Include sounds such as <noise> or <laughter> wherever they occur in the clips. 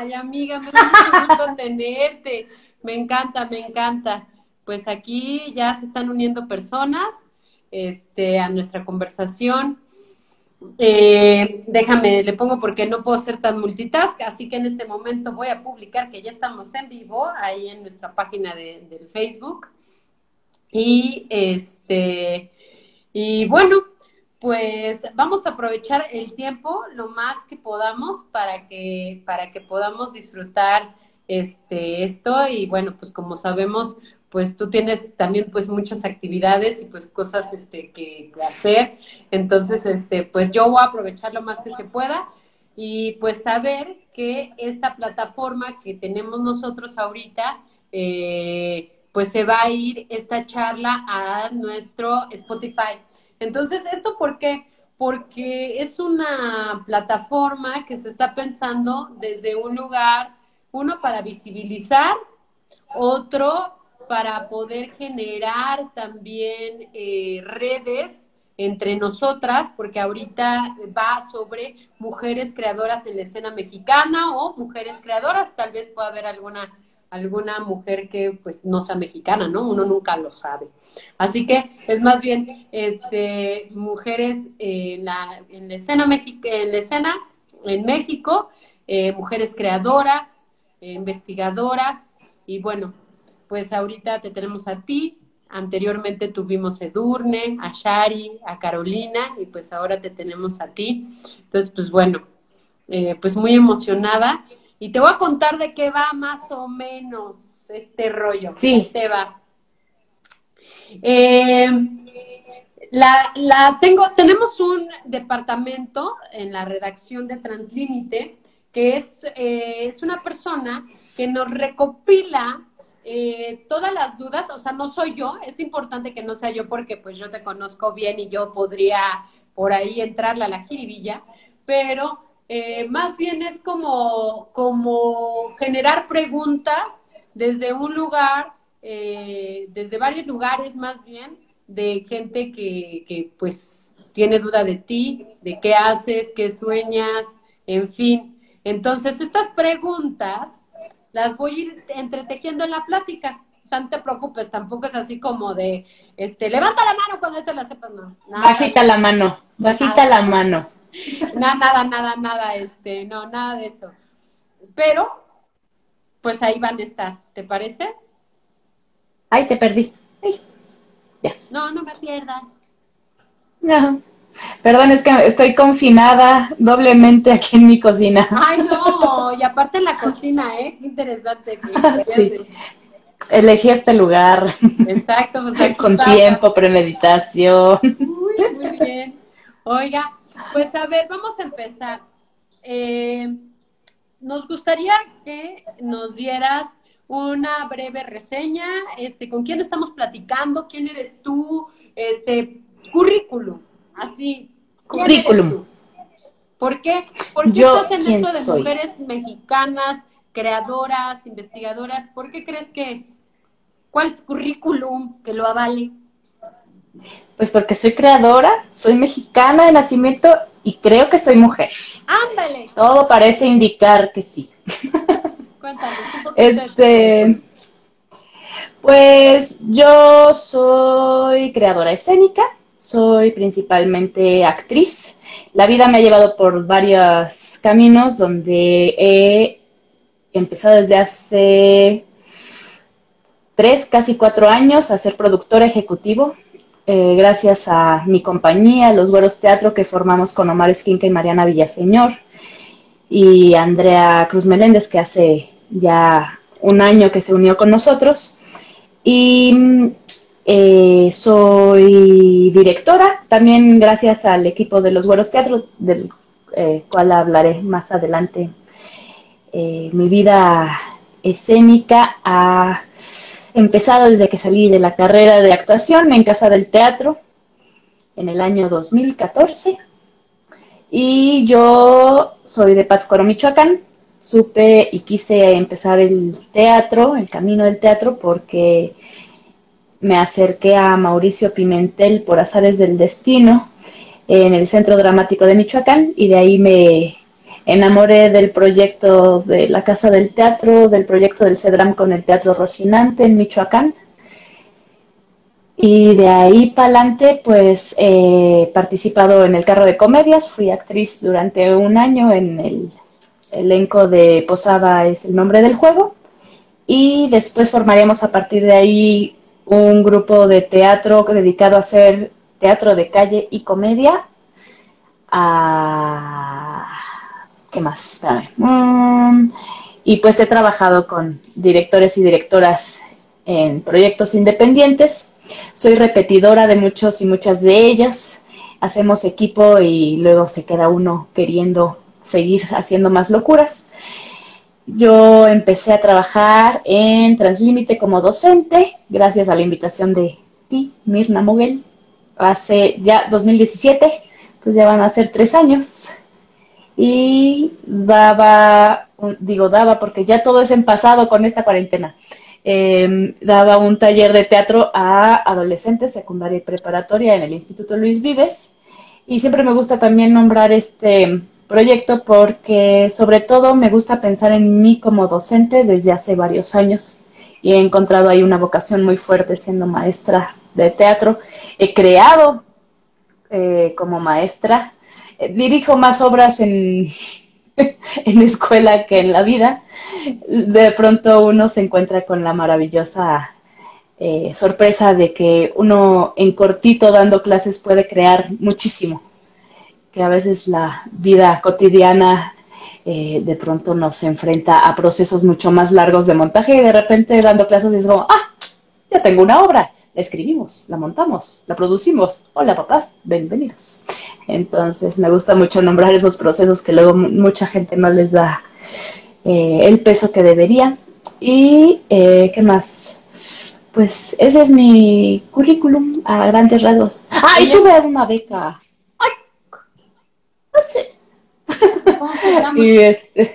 Ay, amiga, me gusto <laughs> tenerte. Me encanta, me encanta. Pues aquí ya se están uniendo personas este, a nuestra conversación. Eh, déjame, le pongo porque no puedo ser tan multitask, así que en este momento voy a publicar que ya estamos en vivo ahí en nuestra página de, del Facebook. Y este, y bueno, pues vamos a aprovechar el tiempo lo más que podamos para que, para que podamos disfrutar este, esto y bueno, pues como sabemos, pues tú tienes también pues muchas actividades y pues cosas este, que, hacer. Entonces, este, pues yo voy a aprovechar lo más que se pueda y pues saber que esta plataforma que tenemos nosotros ahorita, eh, pues se va a ir esta charla a nuestro Spotify. Entonces, ¿esto por qué? Porque es una plataforma que se está pensando desde un lugar, uno para visibilizar, otro para poder generar también eh, redes entre nosotras, porque ahorita va sobre mujeres creadoras en la escena mexicana o mujeres creadoras, tal vez pueda haber alguna alguna mujer que pues no sea mexicana, ¿no? Uno nunca lo sabe. Así que es más bien este mujeres en la, en la escena en la escena en México, eh, mujeres creadoras, investigadoras y bueno, pues ahorita te tenemos a ti, anteriormente tuvimos a Edurne, a Shari, a Carolina y pues ahora te tenemos a ti. Entonces, pues bueno, eh, pues muy emocionada y te voy a contar de qué va más o menos este rollo. Sí. Te va. Eh, la, la tengo, tenemos un departamento en la redacción de Translímite que es, eh, es una persona que nos recopila eh, todas las dudas, o sea, no soy yo, es importante que no sea yo porque pues yo te conozco bien y yo podría por ahí entrarle a la jiribilla, pero eh, más bien es como, como generar preguntas desde un lugar, eh, desde varios lugares más bien, de gente que, que pues tiene duda de ti, de qué haces, qué sueñas, en fin. Entonces, estas preguntas las voy a ir entretejiendo en la plática. O sea, no te preocupes, tampoco es así como de, este, levanta la mano cuando te la sepas, no. bajita la mano, bajita la mano. <laughs> Nada, nada, nada, nada, este, no, nada de eso. Pero, pues ahí van a estar, ¿te parece? Ay, te perdí. Ya. No, no me pierdas. No. Perdón, es que estoy confinada doblemente aquí en mi cocina. Ay, no, y aparte en la cocina, ¿eh? Qué interesante. sí. Elegí este lugar. Exacto, pues Con tiempo, premeditación. Muy, muy bien. Oiga, pues a ver, vamos a empezar. Eh, nos gustaría que nos dieras una breve reseña, este, con quién estamos platicando, quién eres tú, este, currículum, así. Currículum. ¿Por qué? ¿Por qué estás en esto de mujeres mexicanas, creadoras, investigadoras? ¿Por qué crees que, cuál es currículum que lo avale? Pues porque soy creadora, soy mexicana de nacimiento y creo que soy mujer. Ándale. Todo parece indicar que sí. <laughs> Este, pues yo soy creadora escénica, soy principalmente actriz. La vida me ha llevado por varios caminos donde he empezado desde hace tres, casi cuatro años a ser productora ejecutivo eh, gracias a mi compañía, Los Güeros Teatro, que formamos con Omar Esquinca y Mariana Villaseñor, y Andrea Cruz Meléndez, que hace ya un año que se unió con nosotros. Y eh, soy directora, también gracias al equipo de Los Güeros Teatro, del eh, cual hablaré más adelante. mi vida escénica a empezado desde que salí de la carrera de actuación en Casa del Teatro en el año 2014. Y yo soy de Pátzcuaro, Michoacán. Supe y quise empezar el teatro, el camino del teatro, porque me acerqué a Mauricio Pimentel por azares del destino en el Centro Dramático de Michoacán y de ahí me enamoré del proyecto de la Casa del Teatro, del proyecto del CEDRAM con el Teatro Rocinante en Michoacán. Y de ahí para adelante, pues he participado en el carro de comedias, fui actriz durante un año en el elenco de Posada es el nombre del juego. Y después formaríamos a partir de ahí un grupo de teatro dedicado a hacer teatro de calle y comedia. Ah, ¿Qué más? Mm, y pues he trabajado con directores y directoras en proyectos independientes soy repetidora de muchos y muchas de ellas. Hacemos equipo y luego se queda uno queriendo seguir haciendo más locuras. Yo empecé a trabajar en Translímite como docente, gracias a la invitación de ti, Mirna Moguel, hace ya 2017, pues ya van a ser tres años. Y daba, digo daba porque ya todo es en pasado con esta cuarentena. Em, daba un taller de teatro a adolescentes, secundaria y preparatoria en el Instituto Luis Vives. Y siempre me gusta también nombrar este proyecto porque sobre todo me gusta pensar en mí como docente desde hace varios años. Y he encontrado ahí una vocación muy fuerte siendo maestra de teatro. He creado eh, como maestra, eh, dirijo más obras en <laughs> en escuela que en la vida, de pronto uno se encuentra con la maravillosa eh, sorpresa de que uno en cortito dando clases puede crear muchísimo, que a veces la vida cotidiana eh, de pronto nos enfrenta a procesos mucho más largos de montaje y de repente dando clases es como, ah, ya tengo una obra la escribimos, la montamos, la producimos. Hola papás, bienvenidos. Entonces me gusta mucho nombrar esos procesos que luego mucha gente no les da eh, el peso que debería. Y, eh, ¿qué más? Pues ese es mi currículum a grandes rasgos. ¡Ah, y tuve una beca! Y este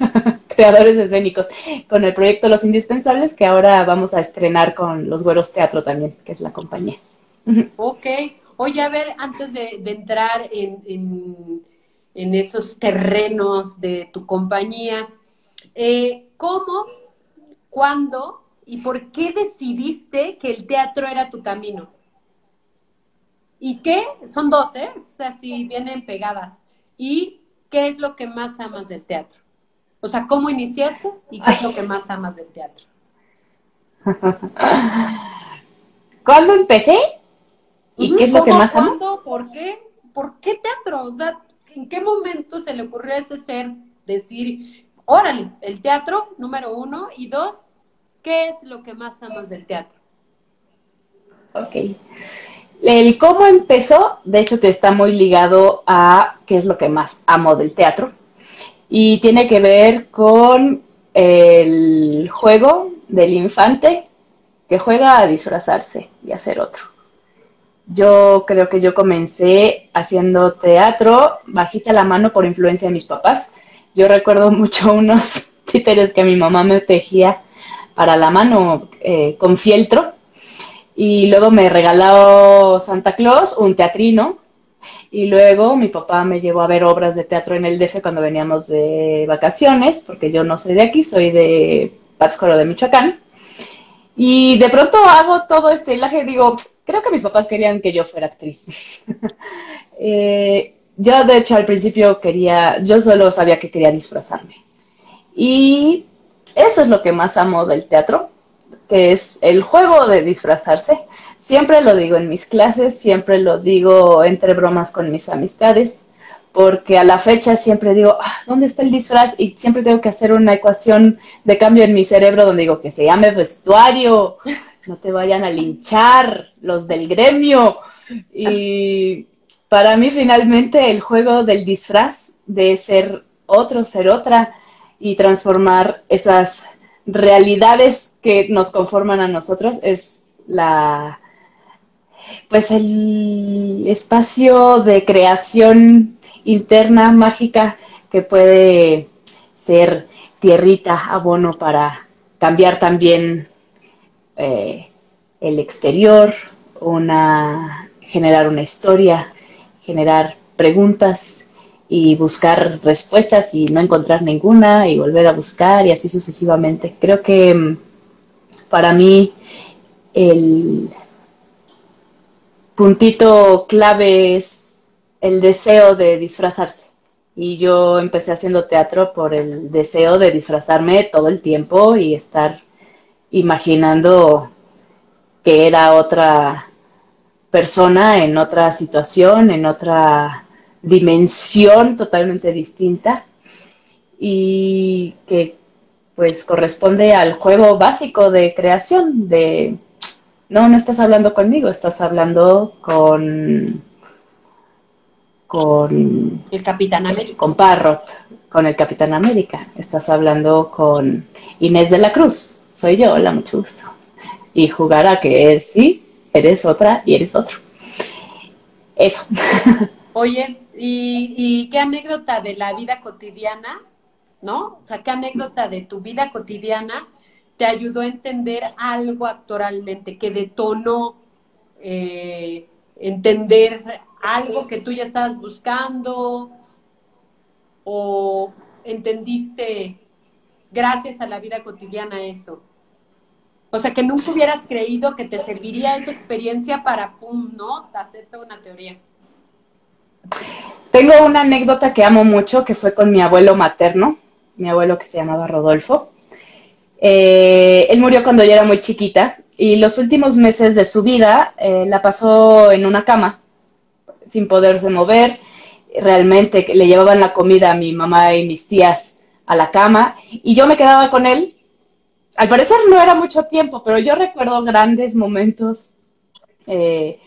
<laughs> creadores escénicos, con el proyecto Los Indispensables, que ahora vamos a estrenar con Los Güeros Teatro también, que es la compañía. Ok. Oye, a ver, antes de, entrar en, en, esos terrenos de tu compañía, eh, ¿cómo, cuándo y por qué decidiste que el teatro era tu camino? ¿Y qué? Son dos, ¿eh? O sea, si vienen pegadas. ¿Y qué es lo que más amas del teatro? O sea, ¿cómo iniciaste y qué es lo que más amas del teatro? <laughs> ¿Cuándo empecé? ¿Y qué es lo que más amo? ¿Cuándo? ¿Por qué? ¿Por qué teatro? O sea, ¿en qué momento se le ocurrió a ese ser decir, órale, el teatro, número uno, y dos, ¿qué es lo que más amas del teatro? Ok. El cómo empezó, de hecho, te está muy ligado a qué es lo que más amo del teatro y tiene que ver con el juego del infante que juega a disfrazarse y a ser otro. Yo creo que yo comencé haciendo teatro bajita la mano por influencia de mis papás. Yo recuerdo <laughs> mucho unos títeres que mi mamá me tejía para la mano eh, con fieltro y luego me regaló Santa Claus un teatrino y luego mi papá me llevó a ver obras de teatro en el DF cuando veníamos de vacaciones, porque yo no soy de aquí, soy de Pátzcuaro de Michoacán. Y de pronto hago todo este hilaje, digo, creo que mis papás querían que yo fuera actriz. <laughs> Eh, yo de hecho al principio quería, yo solo sabía que quería disfrazarme. Y eso es lo que más amo del teatro, que es el juego de disfrazarse. Siempre lo digo en mis clases, siempre lo digo entre bromas con mis amistades, porque a la fecha siempre digo, ah, ¿dónde está el disfraz? Y siempre tengo que hacer una ecuación de cambio en mi cerebro donde digo que se llame vestuario, no te vayan a linchar los del gremio. Y para mí finalmente el juego del disfraz, de ser otro, ser otra y transformar esas realidades que nos conforman a nosotros es la pues el espacio de creación interna mágica que puede ser tierrita, abono para cambiar también eh, el exterior, una, generar una historia, generar preguntas y buscar respuestas y no encontrar ninguna y volver a buscar y así sucesivamente. Creo que mm, para mí el puntito clave es el deseo de disfrazarse. Y yo empecé haciendo teatro por el deseo de disfrazarme todo el tiempo y estar imaginando que era otra persona en otra situación, en otra dimensión totalmente distinta y que pues corresponde al juego básico de creación de no, no estás hablando conmigo, estás hablando con con el Capitán América. Con Parrot, con el Capitán América. Estás hablando con Inés de la Cruz. Soy yo, hola, mucho gusto. Y jugar a que sí, eres otra y eres otro. Eso. <laughs> Oye, ¿y, qué anécdota de la vida cotidiana, no? O sea, ¿qué anécdota de tu vida cotidiana te ayudó a entender algo actoralmente, que detonó eh, entender algo que tú ya estabas buscando o entendiste gracias a la vida cotidiana eso? O sea, que nunca hubieras creído que te serviría esa experiencia para, pum, ¿no? Hacer toda una teoría. Tengo una anécdota que amo mucho, que fue con mi abuelo materno, mi abuelo que se llamaba Rodolfo. Eh, él murió cuando yo era muy chiquita y los últimos meses de su vida eh, la pasó en una cama, sin poderse mover. Realmente le llevaban la comida a mi mamá y mis tías a la cama y yo me quedaba con él al parecer no era mucho tiempo, pero yo recuerdo grandes momentos eh,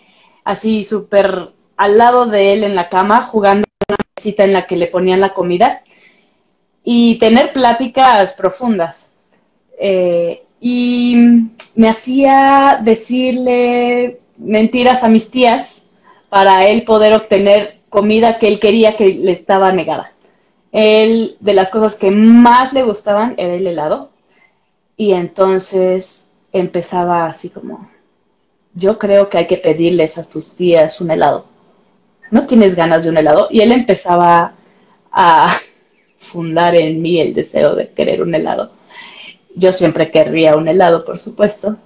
así súper al lado de él en la cama, jugando una mesita en la que le ponían la comida y tener pláticas profundas. Eh, y me hacía decirle mentiras a mis tías para él poder obtener comida que él quería que le estaba negada. Él, de las cosas que más le gustaban era el helado y entonces empezaba así como, yo creo que hay que pedirles a tus tías un helado. ¿No tienes ganas de un helado? Y él empezaba a <laughs> fundar en mí el deseo de querer un helado. Yo siempre querría un helado, por supuesto.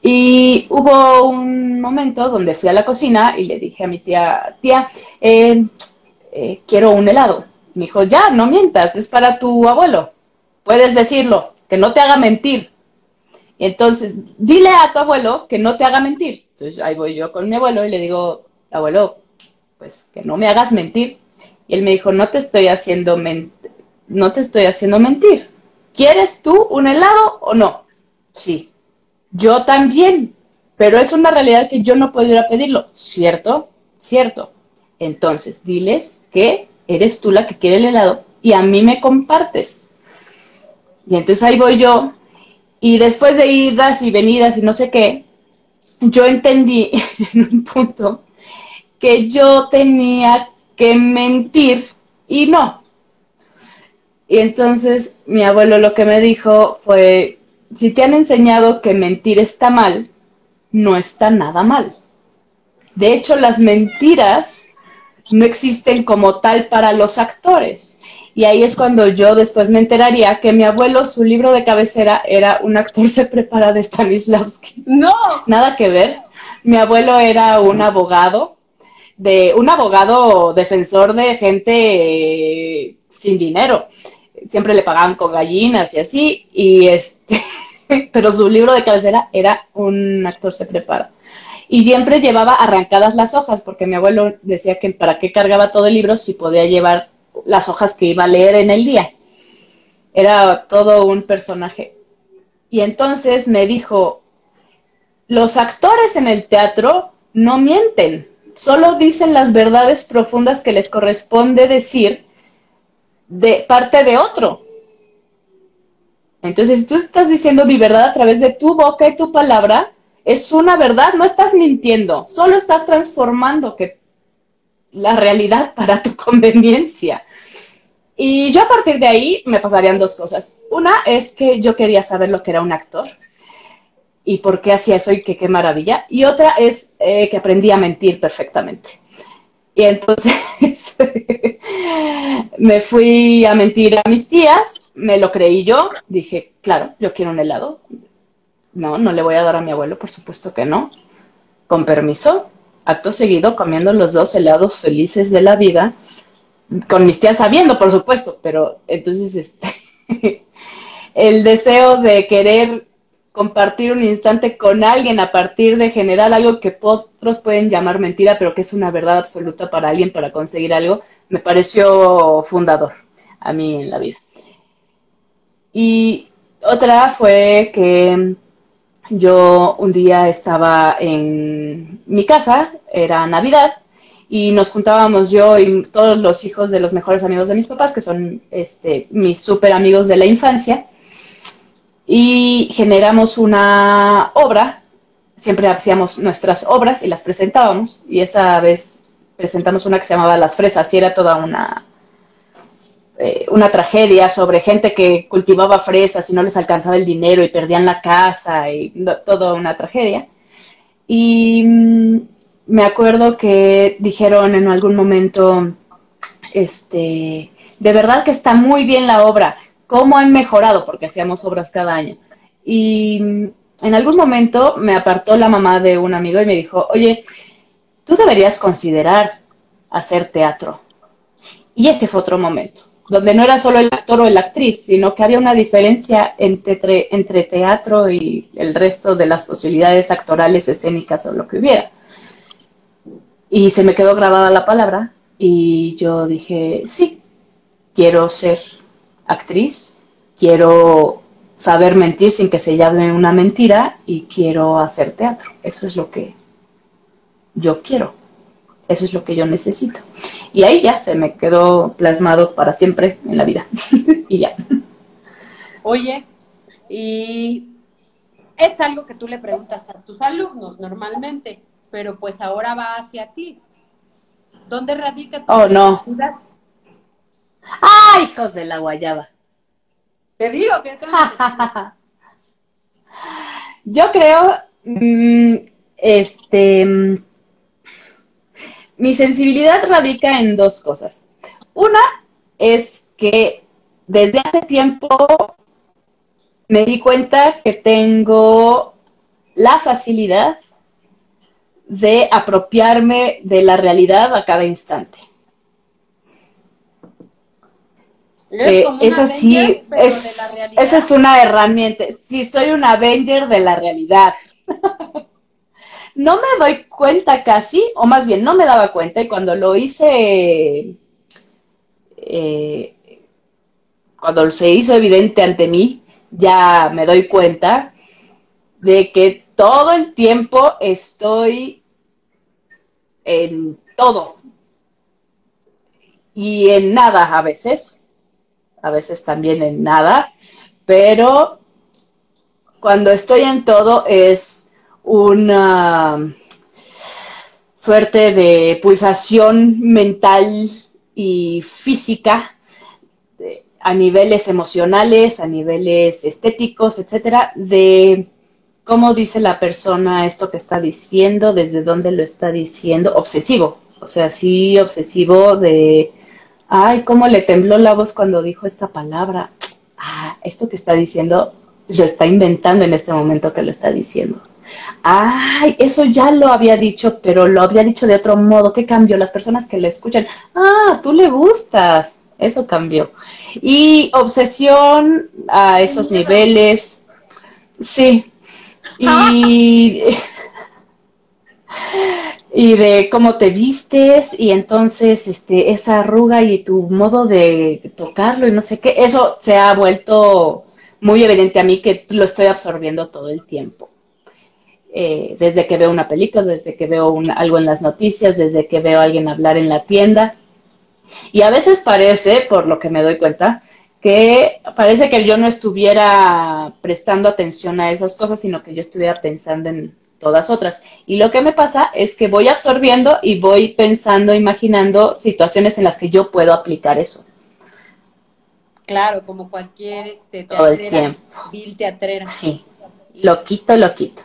Y hubo un momento donde fui a la cocina y le dije a mi tía, tía, eh, eh, quiero un helado. Me dijo, ya, no mientas, es para tu abuelo. Puedes decirlo que no te haga mentir. Y entonces, dile a tu abuelo que no te haga mentir. Entonces ahí voy yo con mi abuelo y le digo, abuelo, pues que no me hagas mentir. Y él me dijo, no te estoy haciendo no te estoy haciendo mentir. ¿Quieres tú un helado o no? Sí. Yo también. Pero es una realidad que yo no puedo ir a pedirlo. ¿Cierto? Cierto. Entonces, diles que eres tú la que quiere el helado y a mí me compartes. Y entonces ahí voy yo, y después de idas y venidas y no sé qué, yo entendí <laughs> en un punto que yo tenía que mentir y no. Y entonces mi abuelo lo que me dijo fue, si te han enseñado que mentir está mal, no está nada mal. De hecho, las mentiras no existen como tal para los actores. Y ahí es cuando yo después me enteraría que mi abuelo, su libro de cabecera era Un actor se prepara de Stanislavski. No. Nada que ver. Mi abuelo era un abogado, de un abogado defensor de gente eh, sin dinero. Siempre le pagaban con gallinas y así. Y este, <laughs> pero su libro de cabecera era Un actor se prepara y siempre llevaba arrancadas las hojas, porque mi abuelo decía que para qué cargaba todo el libro si podía llevar las hojas que iba a leer en el día. Era todo un personaje. Y entonces me dijo, los actores en el teatro no mienten, solo dicen las verdades profundas que les corresponde decir de parte de otro. Entonces, si tú estás diciendo mi verdad a través de tu boca y tu palabra, es una verdad, no estás mintiendo, solo estás transformando la realidad para tu <laughs> conveniencia. Y yo a partir de ahí me pasarían dos cosas. Una es que yo quería saber lo que era un actor y por qué hacía eso y que qué maravilla. Y otra es eh, que aprendí a mentir perfectamente. Y entonces <laughs> me fui a mentir a mis tías, me lo creí yo, dije, claro, yo quiero un helado. No, no le voy a dar a mi abuelo, por supuesto que no. Con permiso, acto seguido, comiendo los dos helados felices de la vida, con mis tías sabiendo, por supuesto, pero entonces este, <laughs> el deseo de querer compartir un instante con alguien a partir de generar algo que otros pueden llamar mentira, pero que es una verdad absoluta para alguien para conseguir algo, me pareció fundador a mí en la vida. Y otra fue que yo un día estaba en mi casa, era Navidad, y nos juntábamos yo y todos los hijos de los mejores amigos de mis papás, que son este, mis súper amigos de la infancia, y generamos una obra, siempre hacíamos nuestras obras y las presentábamos, y esa vez presentamos una que se llamaba Las Fresas, y era toda una, eh, una tragedia sobre gente que cultivaba fresas y no les alcanzaba el dinero y perdían la casa, y toda una tragedia. Y mm, me acuerdo que dijeron en algún momento, este, de verdad que está muy bien la obra, cómo han mejorado, porque hacíamos obras cada año. Y en algún momento me apartó la mamá de un amigo y me dijo, oye, tú deberías considerar hacer teatro. Y ese fue otro momento, donde no era solo el actor o la actriz, sino que había una diferencia entre, entre teatro y el resto de las posibilidades actorales, escénicas o lo que hubiera. Y se me quedó grabada la palabra y yo dije, sí, quiero ser actriz, quiero saber mentir sin que se llame una mentira y quiero hacer teatro. Eso es lo que yo quiero. Eso es lo que yo necesito. Y ahí ya se me quedó plasmado para siempre en la vida. <laughs> y ya. Oye, y es algo que tú le preguntas a tus alumnos normalmente, pero pues ahora va hacia ti. ¿Dónde radica tu oh, no. ¡Ay, hijos de la guayaba! Te digo que <laughs> Yo creo, mm, este, mi sensibilidad radica en dos cosas. Una es que desde hace tiempo me di cuenta que tengo la facilidad de apropiarme de la realidad a cada instante. Eh, esa sí, es, esa es una herramienta. Sí, soy un Avenger de la realidad. <laughs> no me doy cuenta casi, o más bien no me daba cuenta, y cuando lo hice, eh, cuando se hizo evidente ante mí, ya me doy cuenta de que todo el tiempo estoy en todo y en nada a veces a veces también en nada, pero cuando estoy en todo es una suerte de pulsación mental y física a niveles emocionales, a niveles estéticos, etcétera, de cómo dice la persona esto que está diciendo, desde dónde lo está diciendo, obsesivo, o sea, sí obsesivo de ay, cómo le tembló la voz cuando dijo esta palabra. Ah, esto que está diciendo lo está inventando en este momento que lo está diciendo. Ay, eso ya lo había dicho, pero lo había dicho de otro modo. ¿Qué cambió? Las personas que le escuchan, ah, tú le gustas. Eso cambió. Y obsesión a esos niveles. Sí. Y <laughs> <laughs> y de cómo te vistes y entonces este esa arruga y tu modo de tocarlo y no sé qué, eso se ha vuelto muy evidente a mí que lo estoy absorbiendo todo el tiempo. Eh, desde que veo una película, desde que veo algo en las noticias, desde que veo a alguien hablar en la tienda. Y a veces parece, por lo que me doy cuenta, que parece que yo no estuviera prestando atención a esas cosas, sino que yo estuviera pensando en todas otras. Y lo que me pasa es que voy absorbiendo y voy pensando, imaginando situaciones en las que yo puedo aplicar eso. Claro, como cualquier este, Todo el tiempo. teatrera. Sí, lo quito, lo quito.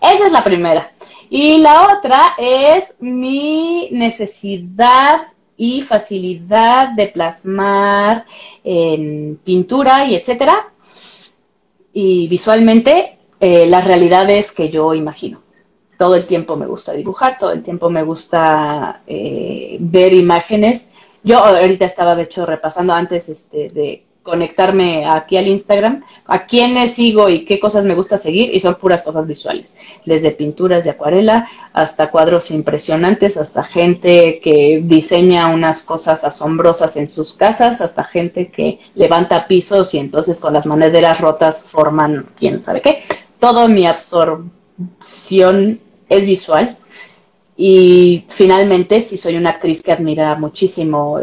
Esa es la primera. Y la otra es mi necesidad y facilidad de plasmar en pintura y etcétera, y visualmente eh, las realidades que yo imagino. Todo el tiempo me gusta dibujar, todo el tiempo me gusta eh, ver imágenes. Yo ahorita estaba, de hecho, repasando antes este, de conectarme aquí al Instagram, a quiénes sigo y qué cosas me gusta seguir, y son puras cosas visuales, desde pinturas de acuarela hasta cuadros impresionantes, hasta gente que diseña unas cosas asombrosas en sus casas, hasta gente que levanta pisos y entonces con las maneras rotas forman quién sabe qué. Todo mi absorción es visual. Y finalmente, si soy una actriz que admira muchísimo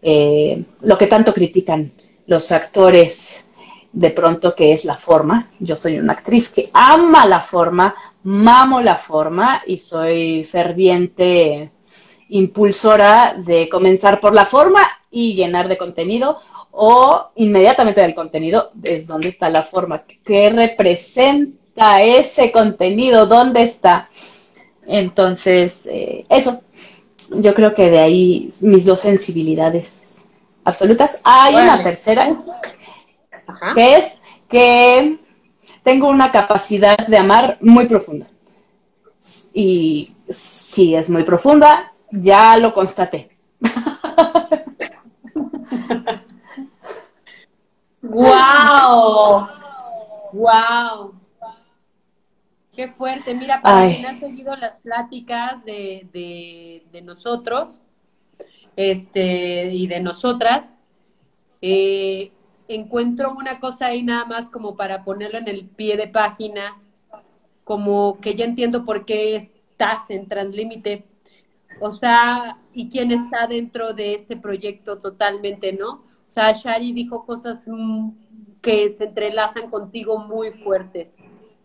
eh, lo que tanto critican los actores de pronto que es la forma. Yo soy una actriz que ama la forma, mamo la forma y soy ferviente impulsora de comenzar por la forma y llenar de contenido o inmediatamente del contenido es donde está la forma, qué representa ese contenido, dónde está. Entonces, eh, eso, yo creo que de ahí mis dos sensibilidades absolutas. Hay una tercera, que es que tengo una capacidad de amar muy profunda. Y si es muy profunda, ya lo constaté. <laughs> ¡Wow! ¡Wow! Qué fuerte. Mira, para quien ha seguido las pláticas de, de, nosotros este, y de nosotras, eh, encuentro una cosa ahí nada más como para ponerlo en el pie de página, como que ya entiendo por qué estás en Translímite. O sea, y quién está dentro de este proyecto totalmente, ¿no? O sea, Shari dijo cosas mm, que se entrelazan contigo muy fuertes.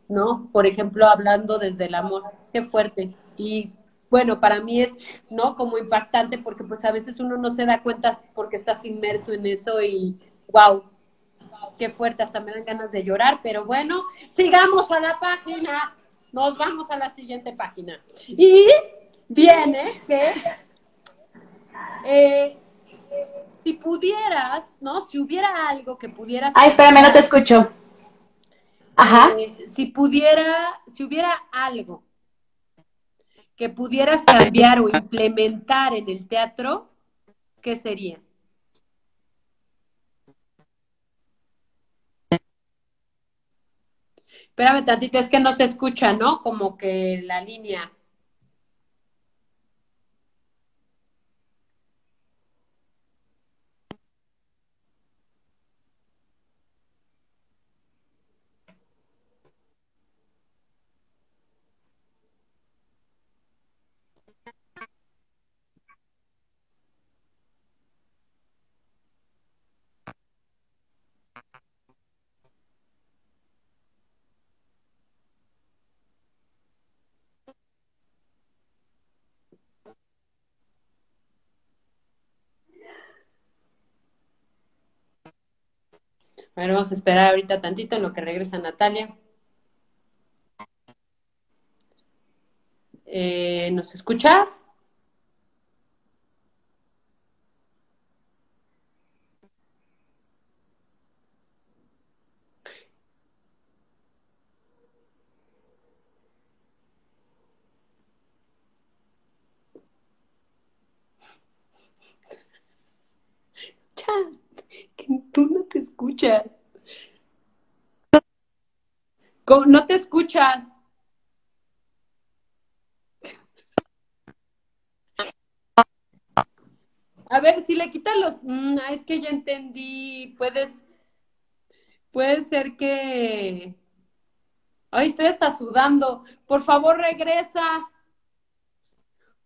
¿no? Por ejemplo, hablando desde el amor, qué fuerte. Y bueno, para mí es, ¿no? Como impactante porque pues a veces uno no se da cuenta porque estás inmerso en eso y wow, qué fuerte, hasta me dan ganas de llorar, pero bueno, sigamos a la página, nos vamos a la siguiente página. Y viene que eh, si pudieras, ¿no? Si hubiera algo que pudieras... Ay, espérame, no te escucho. Ajá. Eh, si pudiera, si hubiera algo que pudieras cambiar o implementar en el teatro, ¿qué sería? Espérame tantito, es que no se escucha, ¿no? Como que la línea. A ver, vamos a esperar ahorita tantito en lo que regresa Natalia. Eh, ¿Nos escuchas? que tú no te escuchas. No te escuchas. A ver, si le quitan los... Mm, es que ya entendí. Puedes... Puede ser que... Ay, estoy hasta sudando. Por favor, regresa.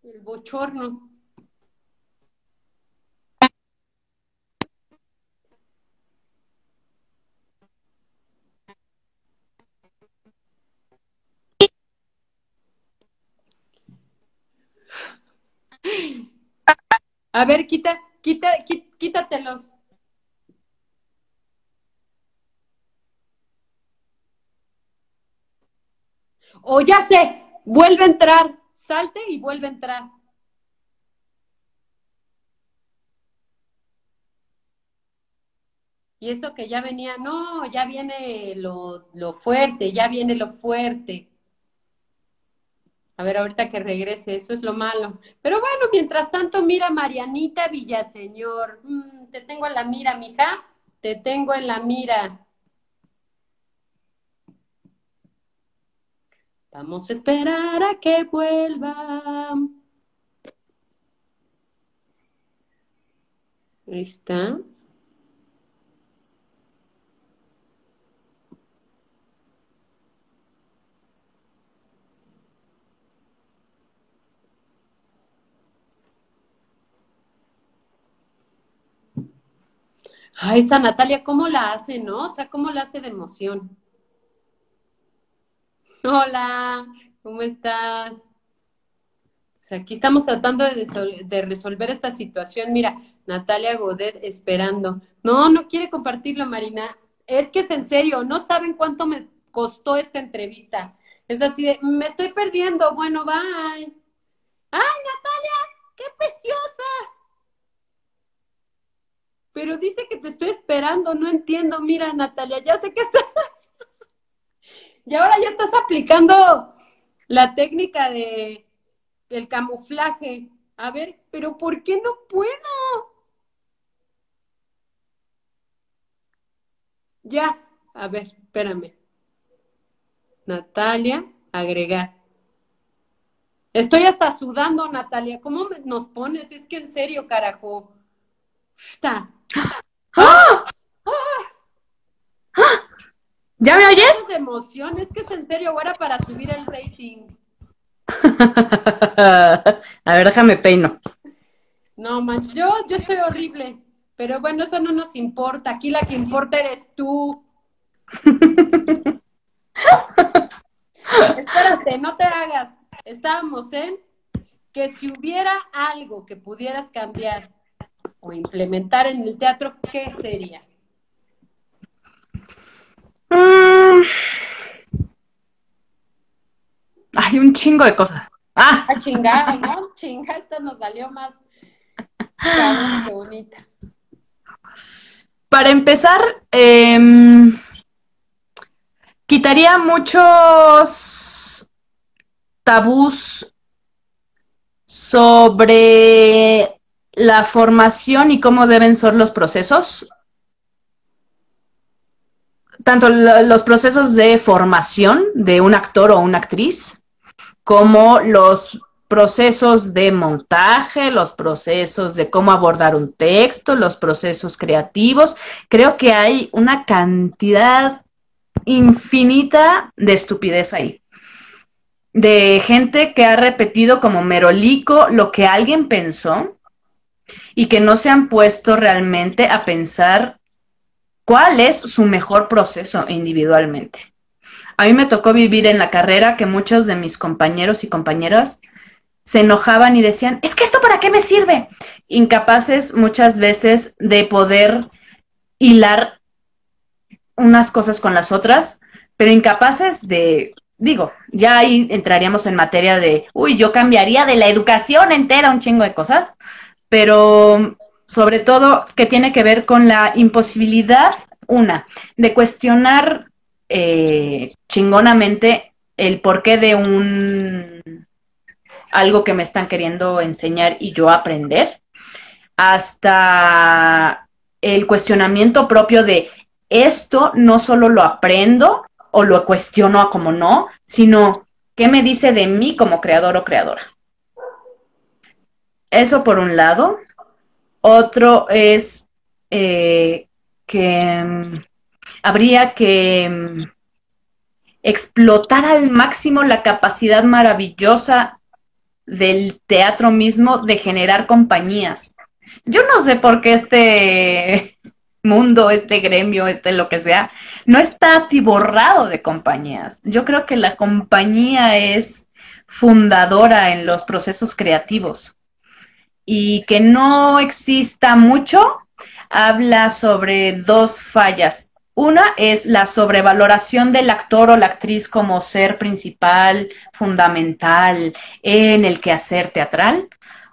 El bochorno. A ver, quita, quita, quítatelos. O ya sé, Vuelve a entrar, salte y vuelve a entrar. Y eso que ya venía, no, ya viene lo, lo fuerte, ya viene lo fuerte. A ver, ahorita que regrese, eso es lo malo. Pero bueno, mientras tanto, mira, Marianita Villaseñor, mm, te tengo en la mira, mija, te tengo en la mira. Vamos a esperar a que vuelva. Ahí está. Ay, esa Natalia, ¿cómo la hace, no? O sea, ¿cómo la hace de emoción? Hola, ¿cómo estás? Aquí estamos tratando de, resolver esta situación. Mira, Natalia Godet esperando. No, no quiere compartirlo, Marina. Es que es en serio, no saben cuánto me costó esta entrevista. Es así de, me estoy perdiendo. Bueno, bye. ¡Ay, Natalia! ¡Qué preciosa! Pero dice que te estoy esperando, no entiendo, mira Natalia, ya sé que estás... y ahora ya estás aplicando la técnica de del camuflaje. A ver, pero ¿por qué no puedo? Ya, a ver, espérame. Natalia, agregar. Estoy hasta sudando, Natalia. ¿Cómo nos pones? Es que en serio, carajo. Está. ¡Ah! ¿Ya me oyes? De emoción, es que es en serio, era para subir el rating. <laughs> A ver, déjame peino. No, manches, yo, yo estoy horrible. Pero bueno, eso no nos importa. Aquí la que importa eres tú. <laughs> Espérate, no te hagas. Estábamos en que si hubiera algo que pudieras cambiar o implementar en el teatro, ¿qué sería? Mm. Hay un chingo de cosas. Ah, ah chingada, ¿no? Chinga, esto nos salió más que bonita. Para empezar, em, quitaría muchos tabús sobre la formación y cómo deben ser los procesos, tanto los procesos de formación de un actor o una actriz, como los procesos de montaje, los procesos de cómo abordar un texto, los procesos creativos. Creo que hay una cantidad infinita de estupidez ahí. De gente que ha repetido como merolico lo que alguien pensó y que no se han puesto realmente a pensar cuál es su mejor proceso individualmente. A mí me tocó vivir en la carrera que muchos de mis compañeros y compañeras se enojaban y decían, es que esto para qué me sirve? Incapaces muchas veces de poder hilar unas cosas con las otras, pero incapaces de, digo, ya ahí entraríamos en materia de, uy, yo cambiaría de la educación entera un chingo de cosas, pero sobre todo que tiene que ver con la imposibilidad, una, de cuestionar eh, chingonamente el porqué de un algo que me están queriendo enseñar y yo aprender, hasta el cuestionamiento propio de esto no solo lo aprendo o lo cuestiono como no, sino qué me dice de mí como creador o creadora. Eso por un lado. Otro es eh, que mm, habría que mm, explotar al máximo la capacidad maravillosa del teatro mismo de generar compañías. Yo no sé por qué este <laughs> mundo, este gremio, este lo que sea, no está atiborrado de compañías. Yo creo que la compañía es fundadora en los procesos creativos y que no exista mucho, habla sobre dos fallas. Una es la sobrevaloración del actor o la actriz como ser principal, fundamental en el quehacer teatral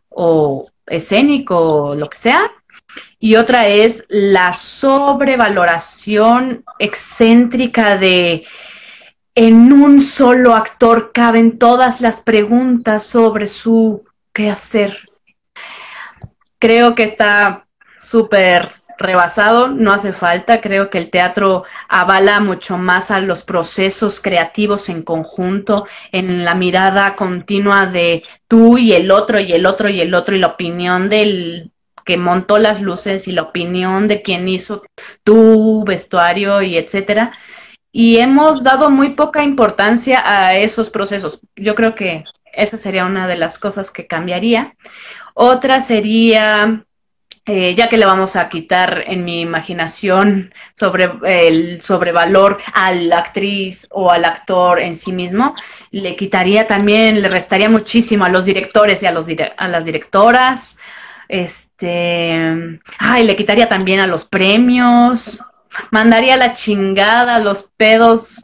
o escénico o lo que sea. Y otra es la sobrevaloración excéntrica de en un solo actor caben todas las preguntas sobre su quehacer. Creo que está súper rebasado, no hace falta, creo que el teatro avala mucho más a los procesos creativos en conjunto, en la mirada continua de tú y el otro y el otro y el otro y la opinión del que montó las luces y la opinión de quien hizo tu vestuario y etcétera. Y hemos dado muy poca importancia a esos procesos. Yo creo que esa sería una de las cosas que cambiaría. Otra sería eh, ya que le vamos a quitar en mi imaginación sobre el sobrevalor a la actriz o al actor en sí mismo, le quitaría también, le restaría muchísimo a los directores y a, los a las directoras, este, ay, le quitaría también a los premios, mandaría la chingada, los pedos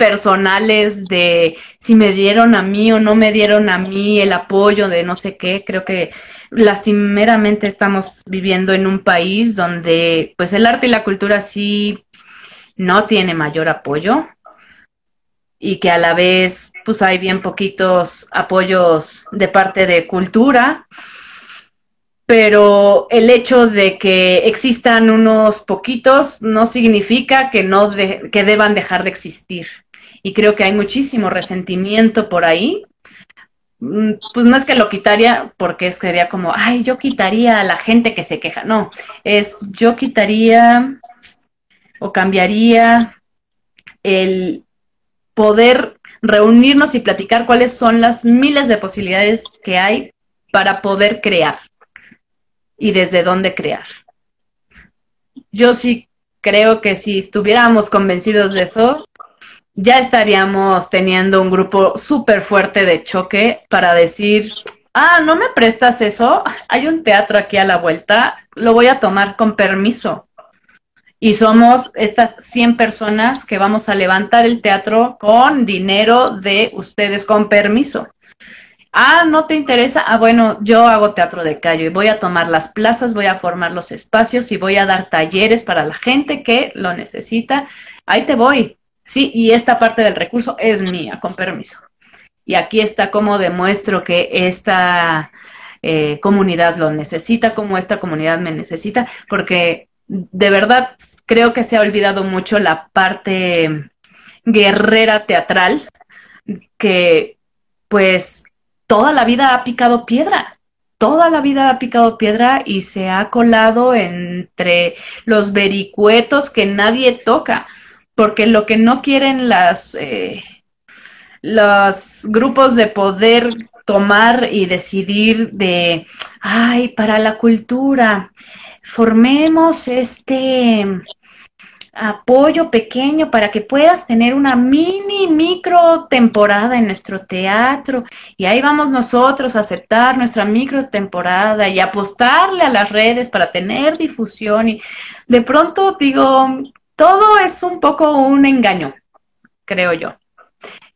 personales de si me dieron a mí o no me dieron a mí el apoyo de no sé qué, creo que lastimeramente estamos viviendo en un país donde pues el arte y la cultura sí no tiene mayor apoyo y que a la vez pues hay bien poquitos apoyos de parte de cultura, pero el hecho de que existan unos poquitos no significa que no que deban dejar de existir. Y creo que hay muchísimo resentimiento por ahí Mm, pues no es que lo quitaría porque sería como, ay, yo quitaría a la gente que se queja. No, es yo quitaría o cambiaría el poder reunirnos y platicar cuáles son las miles de posibilidades que hay para poder crear y desde dónde crear. Yo sí creo que si estuviéramos convencidos de eso, ya estaríamos teniendo un grupo súper fuerte de choque para decir, ah, ¿no me prestas eso? Hay un teatro aquí a la vuelta, lo voy a tomar con permiso. Y somos estas 100 personas que vamos a levantar el teatro con dinero de ustedes con permiso. Ah, ¿no te interesa? Ah, bueno, yo hago teatro de calle y voy a tomar las plazas, voy a formar los espacios y voy a dar talleres para la gente que lo necesita. Ahí te voy. Sí, y esta parte del recurso es mía, con permiso. Y aquí está cómo demuestro que esta eh, comunidad lo necesita, cómo esta comunidad me necesita, porque de verdad creo que se ha olvidado mucho la parte guerrera teatral, que pues toda la vida ha picado piedra, toda la vida ha picado piedra y se ha colado entre los vericuetos que nadie toca porque lo que no quieren las eh, los grupos de poder tomar y decidir de, ay, para la cultura, formemos este apoyo pequeño para que puedas tener una mini micro temporada en nuestro teatro y ahí vamos nosotros a aceptar nuestra micro temporada y apostarle a las redes para tener difusión y de pronto digo, todo es un poco un engaño, creo yo.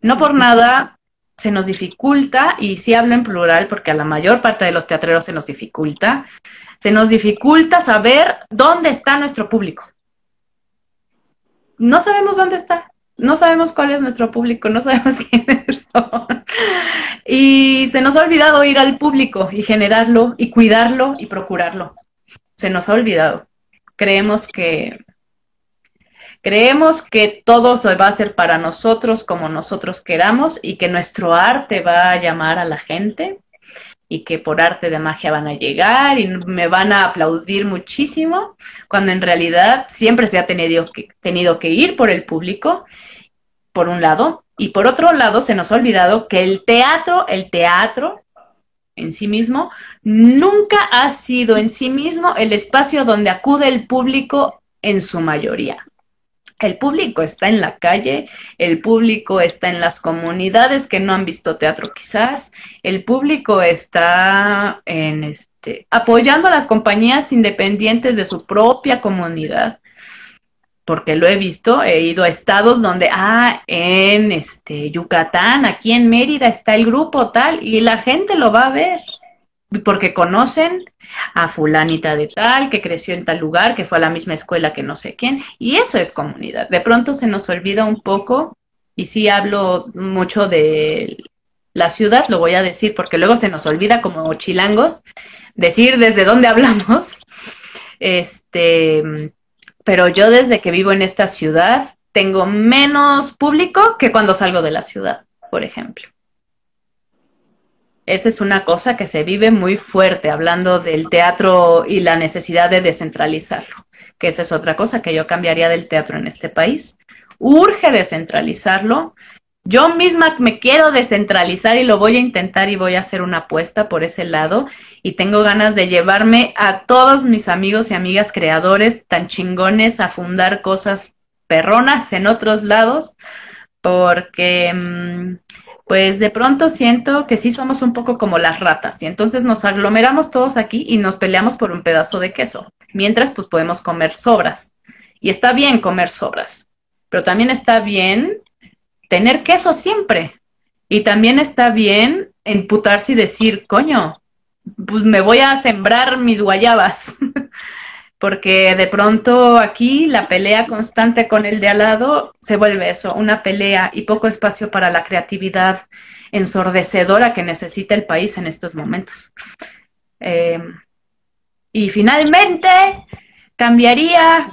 No por nada se nos dificulta, y sí hablo en plural porque a la mayor parte de los teatreros se nos dificulta, se nos dificulta saber dónde está nuestro público. No sabemos dónde está, no sabemos cuál es nuestro público, no sabemos <laughs> quiénes son. Y se nos ha olvidado ir al público y generarlo y cuidarlo y procurarlo. Se nos ha olvidado. Creemos que Creemos que todo va a hacer para nosotros como nosotros queramos y que nuestro arte va a llamar a la gente y que por arte de magia van a llegar y me van a aplaudir muchísimo, cuando en realidad siempre se ha tenido que, tenido que ir por el público, por un lado, y por otro lado se nos ha olvidado que el teatro, el teatro en sí mismo, nunca ha sido en sí mismo el espacio donde acude el público en su mayoría. El público está en la calle, el público está en las comunidades que no han visto teatro quizás, el público está en este apoyando a las compañías independientes de su propia comunidad. porque lo he visto, he ido a estados donde, ah, en este Yucatán, aquí en Mérida está el grupo tal, y la gente lo va a ver, porque conocen a fulanita de tal, que creció en tal lugar, que fue a la misma escuela que no sé quién, y eso es comunidad. De pronto se nos olvida un poco, y sí hablo mucho de la ciudad, lo voy a decir, porque luego se nos olvida como chilangos, decir desde dónde <laughs> hablamos. Este, pero yo desde que vivo en esta ciudad tengo menos público que cuando salgo de la ciudad, por ejemplo. Esa es una cosa que se vive muy fuerte, hablando del teatro y la necesidad de descentralizarlo, que esa es otra cosa que yo cambiaría del teatro en este país. Urge descentralizarlo. Yo misma me quiero descentralizar y lo voy a intentar y voy a hacer una apuesta por ese lado y tengo ganas de llevarme a todos mis amigos y amigas creadores tan chingones a fundar cosas perronas en otros lados porque mm, pues de pronto siento que sí somos un poco como las ratas y entonces nos aglomeramos todos aquí y nos peleamos por un pedazo de queso, mientras pues podemos comer sobras. Y está bien comer sobras, pero también está bien tener queso siempre. Y también está bien emputarse y decir, coño, pues me voy a sembrar mis guayabas. <laughs> porque de pronto aquí la pelea constante con el de al lado se vuelve eso, una pelea y poco espacio para la creatividad ensordecedora que necesita el país en estos momentos. Eh, y finalmente, cambiaría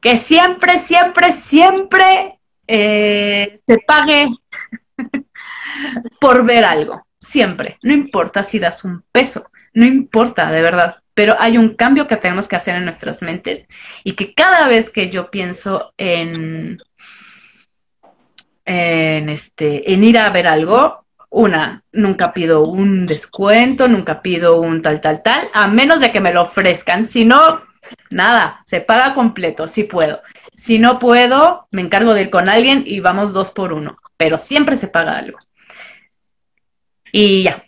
que siempre, siempre, siempre eh, se pague <laughs> por ver algo, siempre, no importa si das un peso, no importa, de verdad pero hay un cambio que tenemos que hacer en nuestras mentes y que cada vez que yo pienso en, este, en ir a ver algo, una, nunca pido un descuento, nunca pido un tal, tal, tal, a menos de que me lo ofrezcan. Si no, nada, se paga completo, si puedo. Si no puedo, me encargo de ir con alguien y vamos dos por uno, pero siempre se paga algo. Y ya.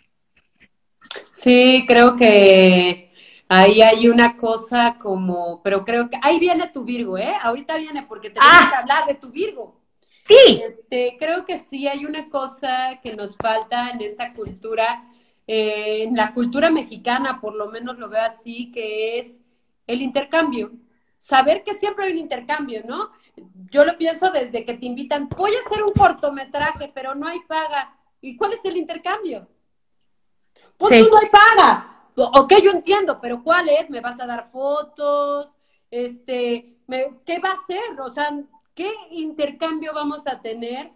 Sí, creo que Ahí hay una cosa como, pero creo que ahí viene tu Virgo, ¿eh? Ahorita viene porque tenemos ah. que hablar de tu Virgo. Sí. Este, creo que sí hay una cosa que nos falta en esta cultura, eh, en la cultura mexicana, por lo menos lo veo así, que es el intercambio. Saber que siempre hay un intercambio, ¿no? Yo lo pienso desde que te invitan, voy a hacer un cortometraje, pero no hay paga. ¿Y cuál es el intercambio? Pues no hay paga ok, yo entiendo, pero ¿cuál es? ¿Me vas a dar fotos? Este, ¿Qué va a ser? O sea, ¿qué intercambio vamos a tener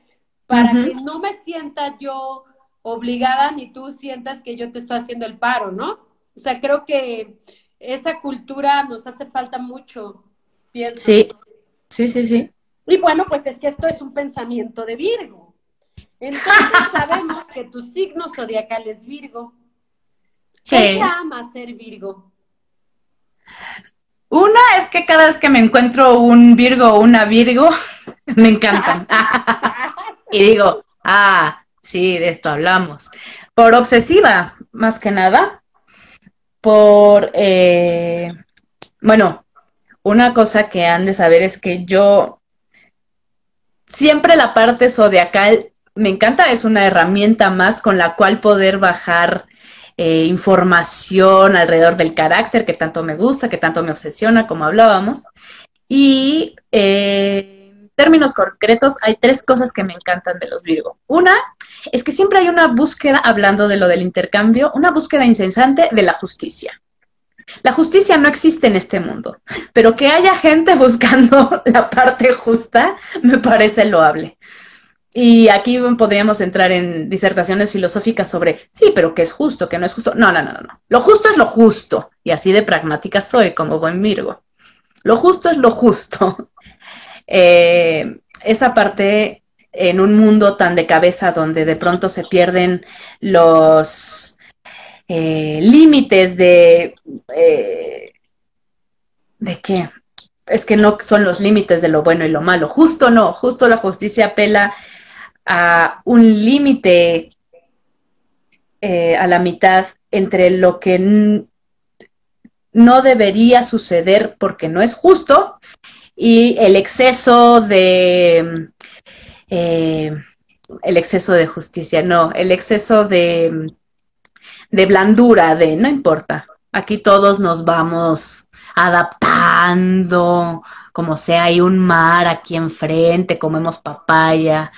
para que no me sienta yo obligada ni tú sientas que yo te estoy haciendo el paro, ¿no? O sea, creo que esa cultura nos hace falta mucho, pienso. Sí, sí, sí, sí. Y bueno, pues es que esto es un pensamiento de Virgo. Entonces <laughs> sabemos que tu signo zodiacal es Virgo. ¿Qué ama ser Virgo? Una es que cada vez que me encuentro un Virgo o una Virgo, <laughs> me encantan. <laughs> y digo, ah, sí, de esto hablamos. Por obsesiva, más que nada. Por, eh, bueno, una cosa que han de saber es que yo siempre la parte zodiacal me encanta, es una herramienta más con la cual poder bajar eh, información alrededor del carácter que tanto me gusta, que tanto me obsesiona, como hablábamos. Y eh, en términos concretos, hay tres cosas que me encantan de los Virgo. Una es que siempre hay una búsqueda, hablando de lo del intercambio, una búsqueda incesante de la justicia. La justicia no existe en este mundo, pero que haya gente <laughs> buscando la parte justa me parece loable. Y aquí podríamos entrar en disertaciones filosóficas sobre, sí, pero ¿qué es justo? ¿Qué no es justo? No, no, no, no. Lo justo es lo justo. Y así de pragmática soy, como buen Virgo. Lo justo es lo justo. <laughs> Eh, esa parte en un mundo tan de cabeza donde de pronto se pierden los eh, límites de... Eh, ¿De qué? Es que no son los límites de lo bueno y lo malo. Justo no, justo la justicia apela a un límite eh, a la mitad entre lo que no debería suceder porque no es justo y el exceso de... Eh, el exceso de justicia, no, el exceso de, de blandura, de no importa, aquí todos nos vamos adaptando, como sea, hay un mar aquí enfrente, comemos papaya.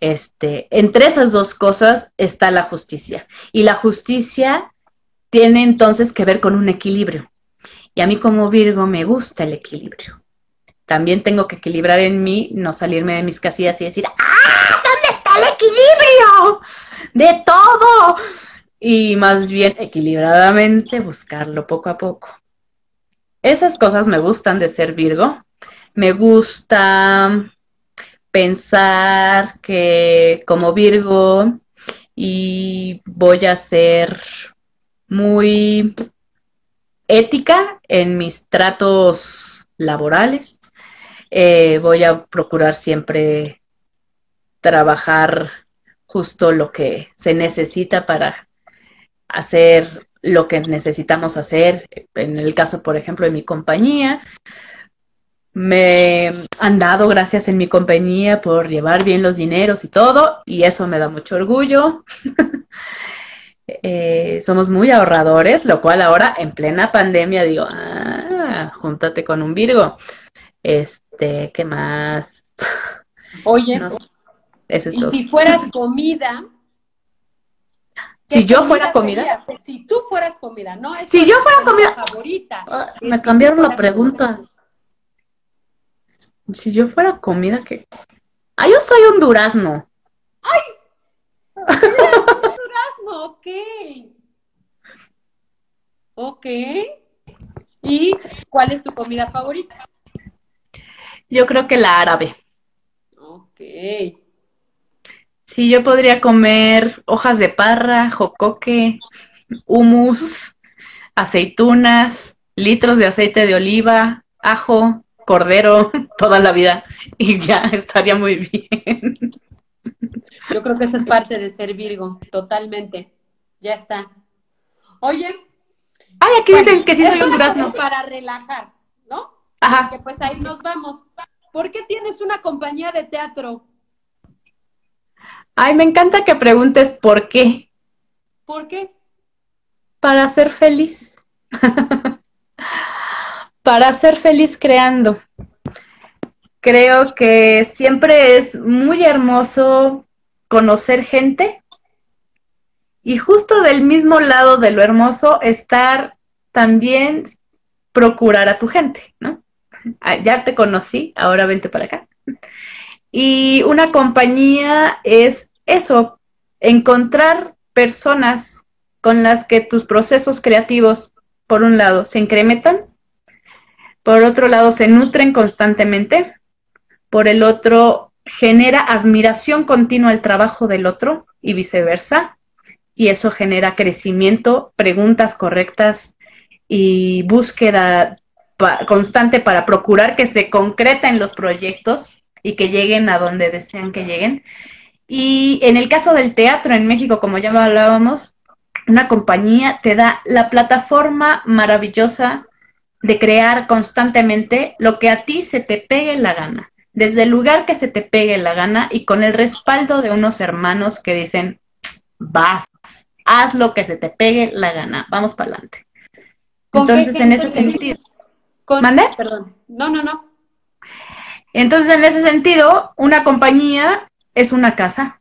Este, entre esas dos cosas está la justicia. Y la justicia tiene entonces que ver con un equilibrio. Y a mí como Virgo me gusta el equilibrio. También tengo que equilibrar en mí, no salirme de mis casillas y decir, ¡ah! ¿Dónde está el equilibrio? De todo. Y más bien equilibradamente buscarlo poco a poco. Esas cosas me gustan de ser Virgo. Me gusta pensar que como Virgo y voy a ser muy ética en mis tratos laborales. Eh, voy a procurar siempre trabajar justo lo que se necesita para hacer lo que necesitamos hacer. En el caso, por ejemplo, de mi compañía, me han dado gracias en mi compañía por llevar bien los dineros y todo, y eso me da mucho orgullo. <laughs> Eh, somos muy ahorradores, lo cual ahora en plena pandemia digo, ah, júntate con un Virgo. Este, ¿qué más? <laughs> Oye, eso es y si fueras comida, si yo fuera comida. Si tú fueras comida, ¿no? si yo fuera comida. Favorita. Ah, me cambiaron la pregunta. Si yo fuera comida, ¿qué? Ah, yo soy un durazno. ¡Ay! ok. Ok. ¿Y cuál es tu comida favorita? Yo creo que la árabe. Ok. Sí, yo podría comer hojas de parra, jocoque, humus, aceitunas, litros de aceite de oliva, ajo, cordero, <laughs> toda la vida y ya <laughs> estaría muy bien. Yo creo que esa es parte de ser Virgo, totalmente. Ya está. Oye. Ay, aquí dicen que sí soy un durazno. Para relajar, ¿no? Ajá. Que pues ahí nos vamos. ¿Por qué tienes una compañía de teatro? Ay, me encanta que preguntes por qué. ¿Por qué? Para ser feliz. <laughs> Para ser feliz creando. Creo que siempre es muy hermoso conocer gente y justo del mismo lado de lo hermoso estar también procurar a tu gente, ¿no? Ah, ya te conocí, ahora vente para acá. Y una compañía es eso, encontrar personas con las que tus procesos creativos, por un lado, se incrementan, por otro lado, se nutren constantemente, por el otro, genera admiración continua al trabajo del otro y viceversa, y eso genera crecimiento, preguntas correctas y búsqueda constante para procurar que se concreten los proyectos y que lleguen a donde desean que lleguen. Y en el caso del teatro en México, como ya hablábamos, una compañía te da la plataforma maravillosa de crear constantemente lo que a ti se te pegue la gana desde el lugar que se te pegue la gana y con el respaldo de unos hermanos que dicen, vas, haz lo que se te pegue la gana, vamos para adelante. Entonces, en ese sentido. ¿Mande? Perdón. No, no, no. Entonces, en ese sentido, una compañía es una casa.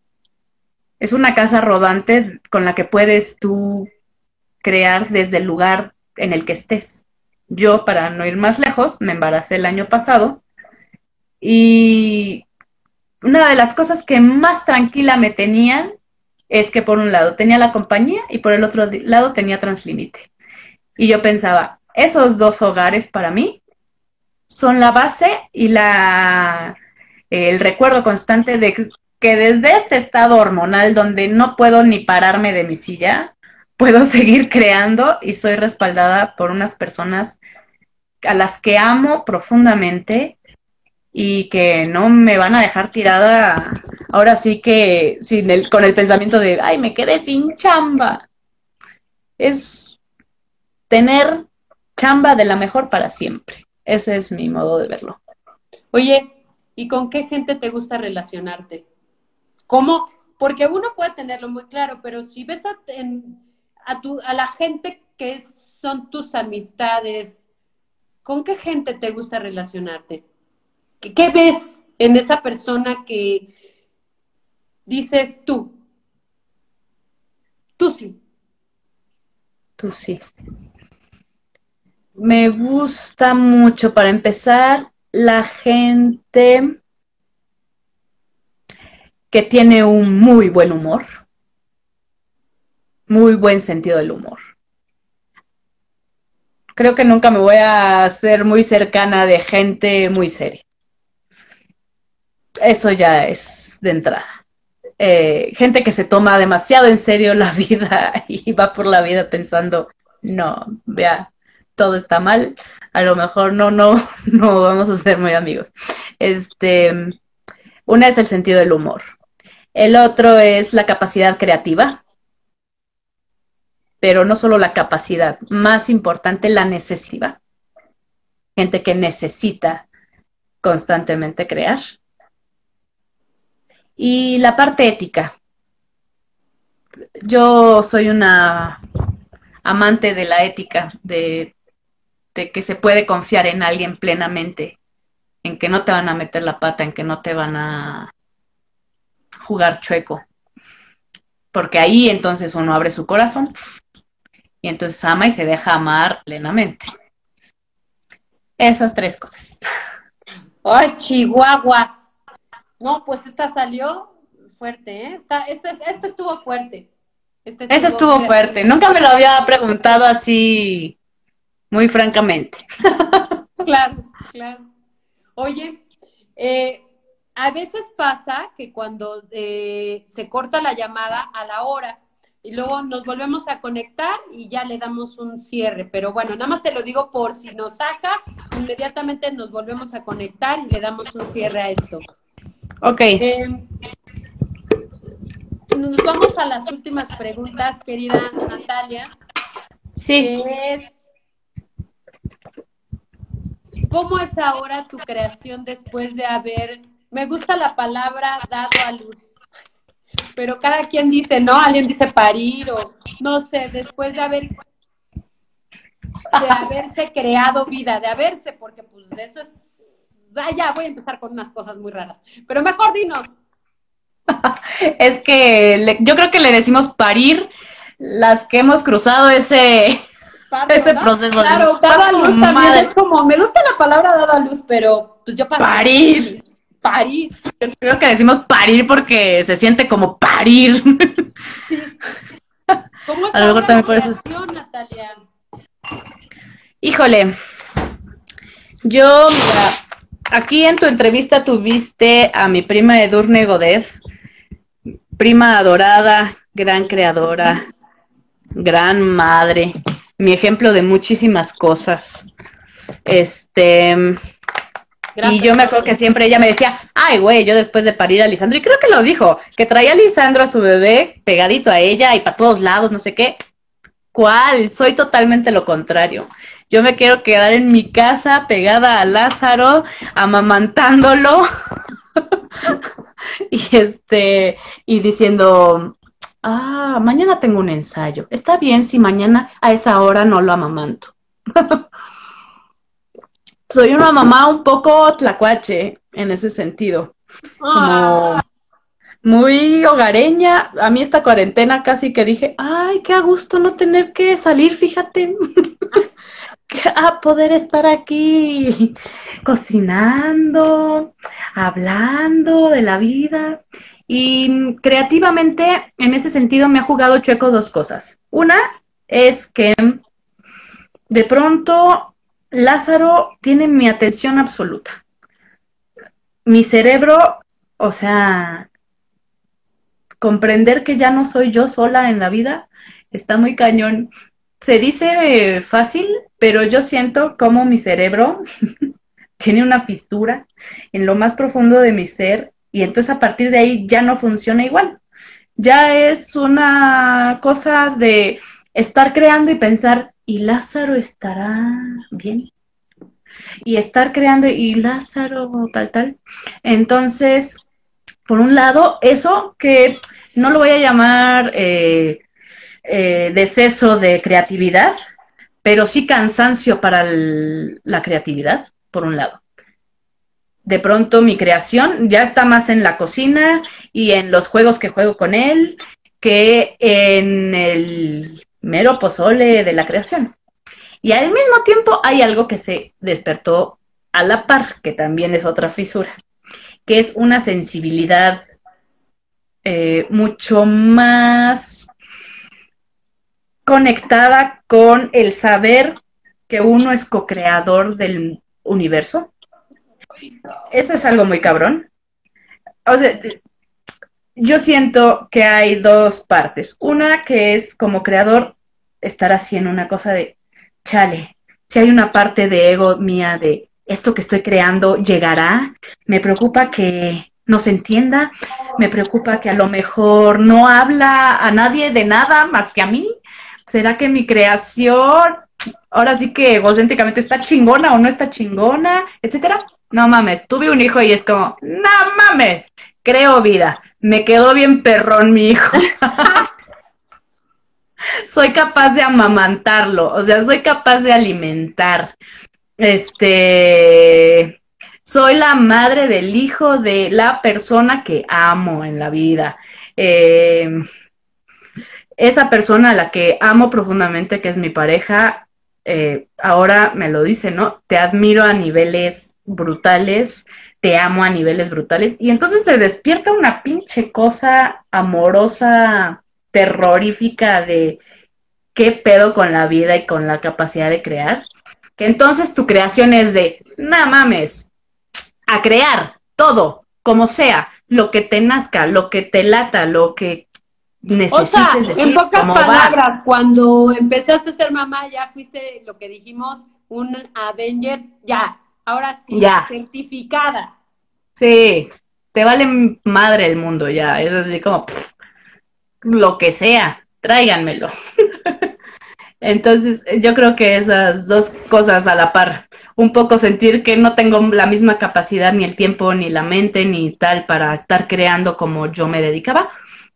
Es una casa rodante con la que puedes tú crear desde el lugar en el que estés. Yo, para no ir más lejos, me embaracé el año pasado y una de las cosas que más tranquila me tenían es que por un lado tenía la compañía y por el otro lado tenía Translímite. Y yo pensaba, esos dos hogares para mí son la base y la el recuerdo constante de que desde este estado hormonal donde no puedo ni pararme de mi silla, puedo <laughs> seguir creando y soy respaldada por unas personas a las que amo profundamente y que no me van a dejar tirada ahora sí que sin el, con el pensamiento de, ay, me quedé sin chamba. Es tener chamba de la mejor para siempre. Ese es mi modo de verlo. Oye, ¿y con qué gente te gusta relacionarte? ¿Cómo? Porque uno puede tenerlo muy claro, pero si ves a, a, tu, a la gente que son tus amistades, ¿con qué gente te gusta relacionarte? ¿Qué, qué ves en esa persona que dices tú? Tú sí. Tú sí. Me gusta mucho, para empezar, la gente que tiene un muy buen humor, muy buen sentido del humor. Creo que nunca me voy a ser muy cercana de gente muy seria. Eso ya es de entrada. Eh, gente que se toma demasiado en serio la <laughs> vida y va por la vida pensando, no, vea, todo está mal, a lo mejor no, no, <laughs> no vamos a ser muy amigos. Este, una es el sentido del humor. El otro es la capacidad creativa, pero no solo la capacidad, más importante la necesidad. Gente que necesita constantemente crear. Y la parte ética. Yo soy una amante de la ética, de, que se puede confiar en alguien plenamente, en que no te van a meter la pata, en que no te van a jugar chueco. Porque ahí entonces uno abre su corazón y entonces ama y se deja amar plenamente. Esas tres cosas. ¡Ay, chihuahuas! No, pues esta salió fuerte, ¿eh? Esta, esta, esta estuvo fuerte. Esta estuvo Esa estuvo fuerte. Nunca me lo había preguntado así, muy francamente. <laughs> claro, claro. Oye, eh, a veces pasa que cuando eh, se corta la llamada a la hora y luego nos volvemos a conectar y ya le damos un cierre. Pero bueno, nada más te lo digo por si nos saca, inmediatamente nos volvemos a conectar y le damos un cierre a esto. Ok. Eh, nos vamos a las últimas preguntas, querida Natalia. Sí. es, ¿cómo es ahora tu creación después de haber, me gusta la palabra dado a luz, pero cada quien dice, ¿no? Alguien dice parir o no sé, después de haber de haberse creado vida, de haberse, porque pues de eso es ah, ya voy a empezar con unas cosas muy raras. Pero mejor dinos. <laughs> es que yo creo que le decimos parir las que hemos cruzado ese, ese proceso. Claro, dada luz también es como, me gusta la palabra dada luz, pero pues yo Parir. Parir. Yo creo que decimos parir porque se siente como parir. ¿Cómo está la relación, Natalia? Híjole, yo, mira, Aquí en tu entrevista tuviste a mi prima Edurne Godez, prima adorada, gran creadora, gran madre, mi ejemplo de muchísimas cosas. Este, y yo me acuerdo que siempre ella me decía, ay, güey, yo después de parir a Lisandro, y creo que lo dijo, que traía a Lisandro a su bebé pegadito a ella y para todos lados, no sé qué. ¿Cuál? Soy totalmente lo contrario. Yo me quiero quedar en mi casa pegada a Lázaro, amamantándolo. <laughs> y este, y diciendo, ah, mañana tengo un ensayo. Está bien si mañana a esa hora no lo amamanto. <laughs> Soy una mamá un poco tlacuache en ese sentido. Como muy hogareña. A mí esta cuarentena casi que dije, ay, qué a gusto no tener que salir, fíjate. a <laughs> poder estar aquí cocinando, hablando de la vida. Y creativamente, en ese sentido, me ha jugado chueco dos cosas. Una es que de pronto Lázaro tiene mi atención absoluta. Mi cerebro, o sea, comprender que ya no soy yo sola en la vida, está muy cañón se dice fácil, pero yo siento como mi cerebro <laughs> tiene una fisura en lo más profundo de mi ser y entonces a partir de ahí ya no funciona igual. Ya es una cosa de estar creando y pensar, ¿y Lázaro estará bien? y estar creando y Lázaro, tal, tal. Entonces, por un lado, eso que no lo voy a llamar eh, eh, deceso de creatividad, pero sí cansancio para la creatividad, por un lado. De pronto mi creación ya está más en la cocina y en los juegos que juego con él que en el mero pozole de la creación. Y al mismo tiempo hay algo que se despertó a la par, que también es otra fisura, que es una sensibilidad eh, mucho más conectada con el saber que uno es co-creador del universo. Eso es algo muy cabrón. O sea, yo siento que hay dos partes. Una que es como creador estar haciendo una cosa de, chale, si hay una parte de ego mía de esto que estoy creando llegará, me preocupa que no se entienda, me preocupa que a lo mejor no habla a nadie de nada más que a mí. ¿Será que mi creación ahora sí que egocéntricamente está chingona o no está chingona, etcétera? No mames, tuve un hijo y es como, no mames, creo vida, me quedó bien perrón mi hijo. <laughs> soy capaz de amamantarlo, o sea, soy capaz de alimentar. Este, soy la madre del hijo de la persona que amo en la vida. Eh, esa persona a la que amo profundamente, que es mi pareja, eh, ahora me lo dice, ¿no? Te admiro a niveles brutales, te amo a niveles brutales. Y entonces se despierta una pinche cosa amorosa, terrorífica de qué pedo con la vida y con la capacidad de crear. Que entonces tu creación es de, no mames, a crear todo, como sea, lo que te nazca, lo que te lata, lo que necesites. O sea, en pocas palabras, cuando empezaste a ser mamá, ya fuiste lo que dijimos, un Avenger, ya, ahora sí, ya. certificada. Sí, te vale madre el mundo ya, es así como lo que sea, tráiganmelo. <laughs> Entonces, yo creo que esas dos cosas a la par, un poco sentir que no tengo la misma capacidad, ni el tiempo, ni la mente, ni tal para estar creando como yo me dedicaba,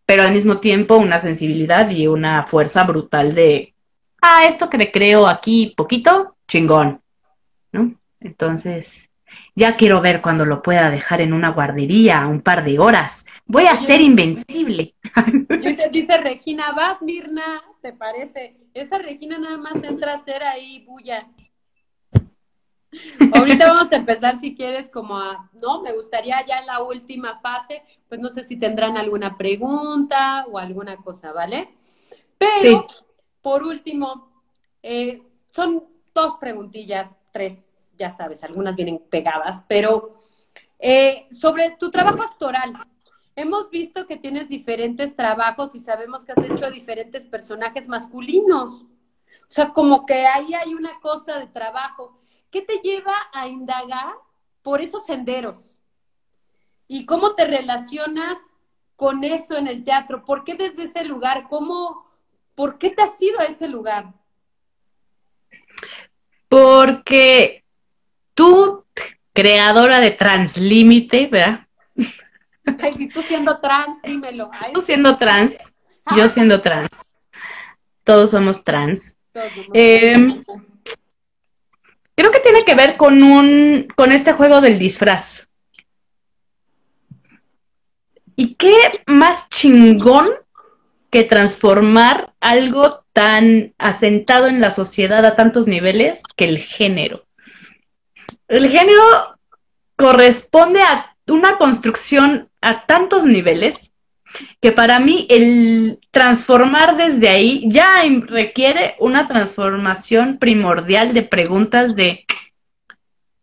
pero al mismo tiempo una sensibilidad y una fuerza brutal de, ah, esto que creo aquí poquito, chingón, ¿no? Entonces, ya quiero ver cuando lo pueda dejar en una guardería un par de horas. Voy a ser invencible. Dice, dice Regina, vas Mirna, ¿te parece? Esa Regina nada más entra a hacer ahí bulla. Ahorita vamos a empezar si quieres como a, no, me gustaría ya en la última fase, pues no sé si tendrán alguna pregunta o alguna cosa, ¿vale? Pero, por último, eh, son dos preguntillas, tres, ya sabes, algunas vienen pegadas, pero eh, sobre tu trabajo actoral, hemos visto que tienes diferentes trabajos y sabemos que has hecho diferentes personajes masculinos. O sea, como que ahí hay una cosa de trabajo. ¿Qué te lleva a indagar por esos senderos? ¿Y cómo te relacionas con eso en el teatro? ¿Por qué desde ese lugar? ¿Cómo, ¿Por qué te has ido a ese lugar? Porque tú, creadora de Translímite, ¿verdad? Ay, si tú siendo trans, dímelo. tú siendo trans, yo siendo trans. Todos somos trans. Em, creo que tiene que ver con un con este juego del disfraz. ¿Y qué más chingón que transformar algo tan asentado en la sociedad a tantos niveles que el género? El género corresponde a una construcción a tantos niveles que para mí el transformar desde ahí ya requiere una transformación primordial de preguntas de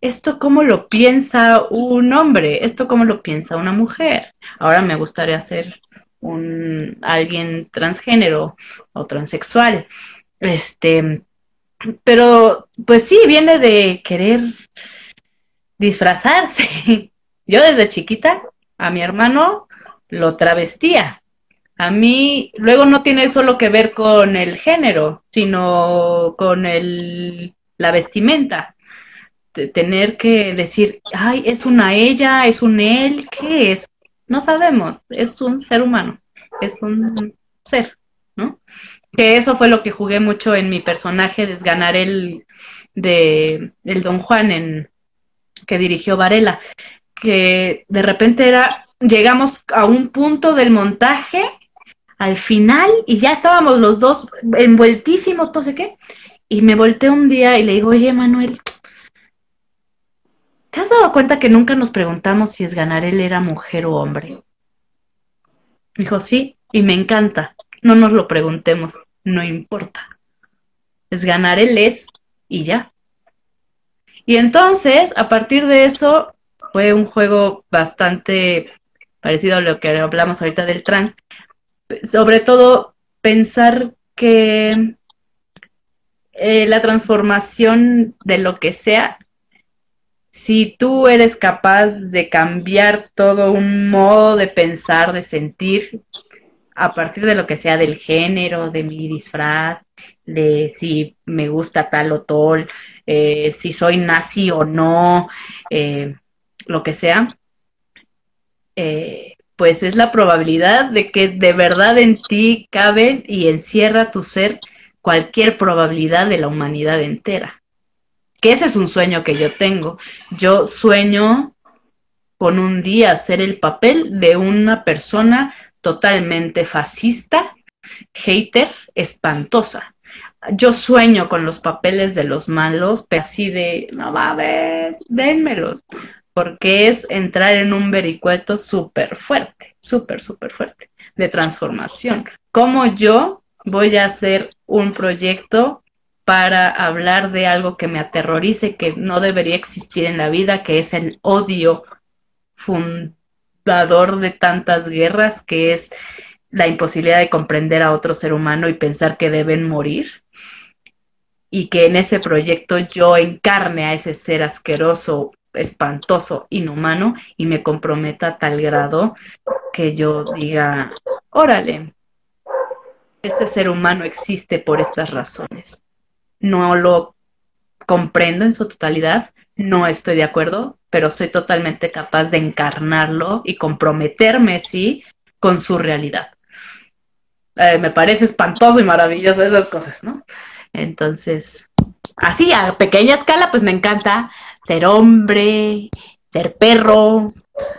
esto cómo lo piensa un hombre, esto cómo lo piensa una mujer. Ahora me gustaría ser un alguien transgénero o transexual. Este, pero pues sí viene de querer disfrazarse. <laughs> Yo desde chiquita a mi hermano lo travestía. A mí luego no tiene solo que ver con el género, sino con el, la vestimenta. tener que decir, ay, es una ella, es un él, ¿qué es? No sabemos, es un ser humano, es un ser, ¿no? Que eso fue lo que jugué mucho en mi personaje, desganar el de el Don Juan en que dirigió Varela, que de repente era, llegamos a un punto del montaje, al final, y ya estábamos los dos envueltísimos, no sé qué, y me volteé un día y le digo, oye Manuel, ¿te has dado cuenta que nunca nos preguntamos si es ganar él era mujer o hombre? Dijo, sí, y me encanta, no nos lo preguntemos, no importa. Es ganar él es y ya. Y entonces, a partir de eso, fue un juego bastante parecido a lo que hablamos ahorita del trans. Sobre todo, pensar que eh, la transformación de lo que sea, si tú eres capaz de cambiar todo un modo de pensar, de sentir, a partir de lo que sea del género, de mi disfraz, de si me gusta tal o tal, eh, si soy nazi o no, eh, lo que sea, eh, pues es la probabilidad de que de verdad en ti cabe y encierra tu ser cualquier probabilidad de la humanidad entera. Que ese es un sueño que yo tengo. Yo sueño con un día ser el papel de una persona totalmente fascista, hater, espantosa yo sueño con los papeles de los malos, pero así de, no mames, dénmelos, porque es entrar en un vericueto súper fuerte, súper, súper fuerte, de transformación. ¿Cómo yo voy a hacer un proyecto para hablar de algo que me aterrorice, que no debería existir en la vida, que es el odio fundador de tantas guerras, que es la imposibilidad de comprender a otro ser humano y pensar que deben morir? Y que en ese proyecto yo encarne a ese ser asqueroso, espantoso, inhumano y me comprometa a tal grado que yo diga, órale, este ser humano existe por estas razones. No lo comprendo en su totalidad, no estoy de acuerdo, pero soy totalmente capaz de encarnarlo y comprometerme, sí, con su realidad. Eh, me parece espantoso y maravilloso esas cosas, ¿no? Entonces, así a pequeña escala, pues me encanta ser hombre, ser perro,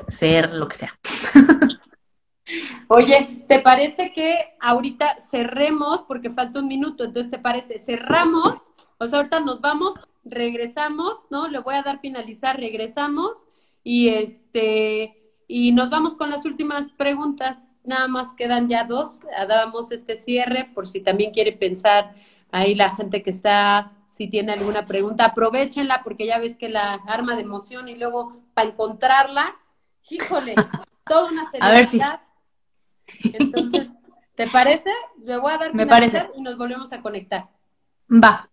ser lo que sea. <laughs> Oye, ¿te parece que ahorita cerremos, porque falta un minuto, entonces te parece, cerramos, o sea, ahorita nos vamos, regresamos, ¿no? Le voy a dar finalizar, regresamos y este, y nos vamos con las últimas preguntas, nada más quedan ya dos, damos este cierre por si también quiere pensar Ahí la gente que está, si tiene alguna pregunta, aprovechenla porque ya ves que la arma de emoción y luego para encontrarla, híjole, <laughs> toda una celebridad. Entonces, ¿te parece? Le voy a dar <laughs> Me parece. y nos volvemos a conectar. Va.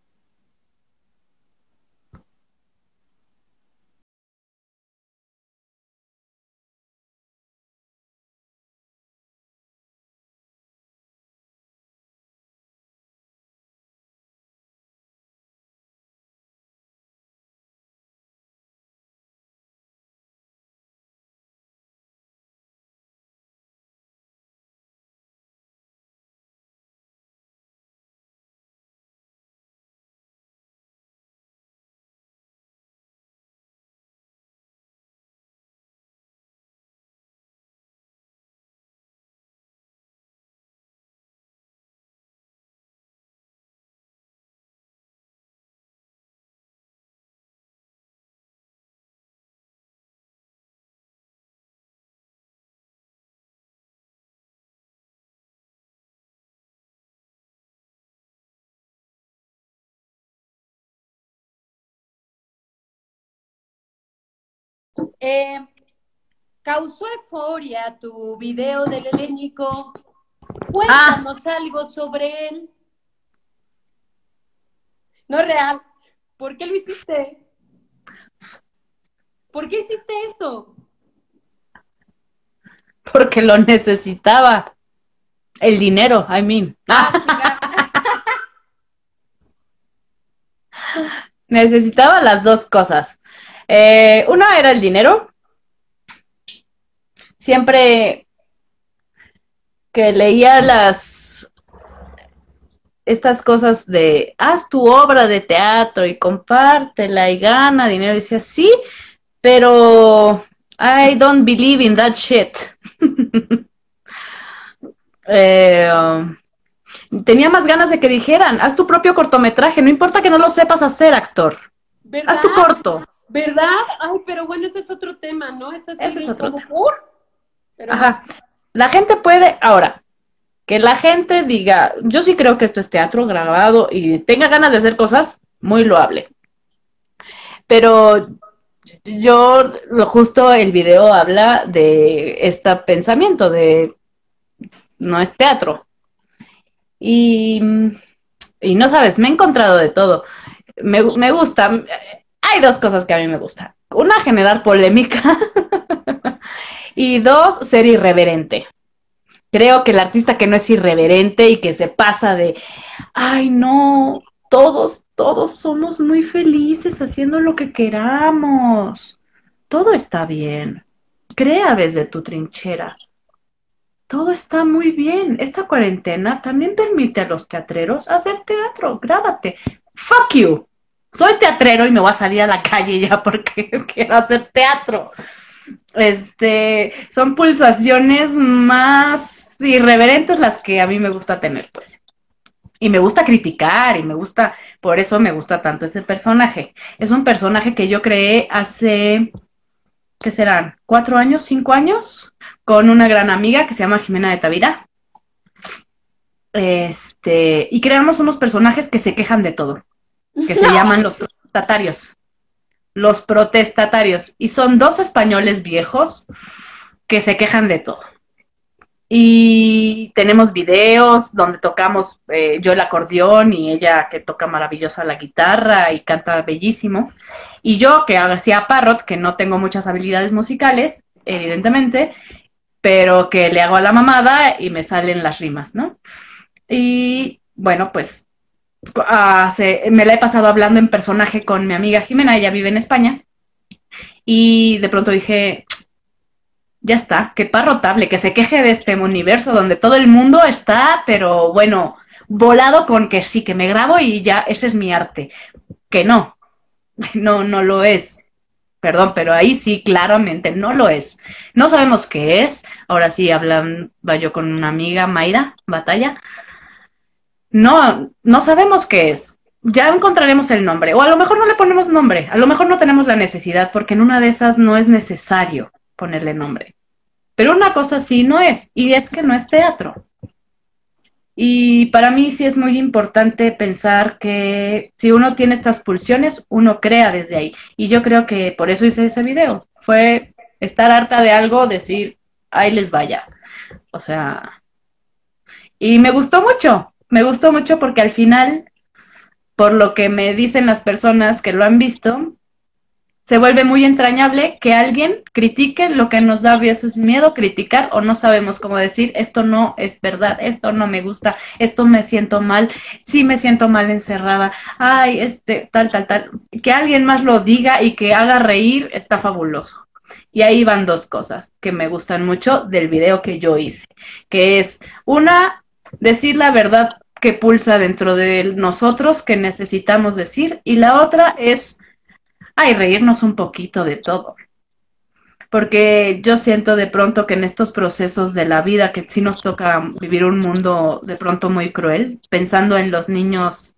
Eh, causó euforia tu video del helénico. Cuéntanos ah. algo sobre él. No es real. ¿Por qué lo hiciste? ¿Por qué hiciste eso? Porque lo necesitaba. El dinero, I mean. Ah, <laughs> necesitaba las dos cosas. Eh, una era el dinero. Siempre que leía las estas cosas de haz tu obra de teatro y compártela y gana dinero, decía sí, pero I don't believe in that shit. <laughs> Eh, um, tenía más ganas de que dijeran, haz tu propio cortometraje, no importa que no lo sepas hacer, actor. Haz tu corto. ¿Verdad? Ay, pero bueno, ese es otro tema, ¿no? ese es otro tema. Ajá. La gente puede, ahora, que la gente diga, yo sí creo que esto es teatro grabado y tenga ganas de hacer cosas, muy loable. Pero yo, lo justo el video habla de este pensamiento de no es teatro. Y, y no sabes, me he encontrado de todo. Me, me gusta, hay dos cosas que a mí me gustan. Una, generar polémica. <laughs> y dos, ser irreverente. Creo que el artista que no es irreverente y que se pasa de, ay no, todos, todos somos muy felices haciendo lo que queramos. Todo está bien. Crea desde tu trinchera. Todo está muy bien. Esta cuarentena también permite a los teatreros hacer teatro. Grábate. Fuck you soy teatrero y me voy a salir a la calle ya porque <laughs> quiero hacer teatro. Este, son pulsaciones más irreverentes las que a mí me gusta tener, pues. Y me gusta criticar y me gusta, por eso me gusta tanto ese personaje. Es un personaje que yo creé hace, ¿qué serán? ¿Cuatro años? ¿Cinco años? Con una gran amiga que se llama Jimena de Tavira. Este, y creamos unos personajes que se quejan de todo que se <laughs> llaman los protestatarios. Los protestatarios. Y son dos españoles viejos que se quejan de todo. Y tenemos videos donde tocamos eh, yo el acordeón y ella que toca maravillosa la guitarra y canta bellísimo. Y yo que hacía parrot, que no tengo muchas habilidades musicales, evidentemente, pero que le hago a la mamada y me salen las rimas, ¿no? Y bueno, pues me la he pasado hablando en personaje con mi amiga Jimena, ella vive en España, y de pronto dije, ya está, qué parrotable, que se queje de este universo donde todo el mundo está, pero bueno, volado con que sí, que me grabo y ya, ese es mi arte. Que no, <laughs> no, no lo es. Perdón, pero ahí sí, claramente, no lo es. No sabemos qué es. Ahora sí, hablan, va yo con una amiga, Mayra, Batalla, no, no sabemos qué es. Ya encontraremos el nombre. O a lo mejor no le ponemos nombre. A lo mejor no tenemos la necesidad porque en una de esas no es necesario ponerle nombre. Pero una cosa sí no es. Y es que no es teatro. Y para mí sí es muy importante pensar que si uno tiene estas pulsiones, uno crea desde ahí. Y yo creo que por eso hice ese video. Fue estar harta de algo, decir, ahí les vaya. O sea, y me gustó mucho me gustó mucho porque al final, por lo que me dicen las personas que lo han visto, se vuelve muy entrañable que alguien critique lo que nos da a veces miedo criticar o no sabemos cómo decir, esto no es verdad, esto no me gusta, esto me siento mal, sí me siento mal encerrada, ay, este, tal, tal, tal. Que alguien más lo diga y que haga reír está fabuloso. Y ahí van dos cosas que me gustan mucho del video que yo hice, que es una, decir la verdad que pulsa dentro de nosotros que necesitamos decir y la otra es, ay, reírnos un poquito de todo. Porque yo siento de pronto que en estos procesos de la vida, que sí nos toca vivir un mundo de pronto muy cruel, pensando en los niños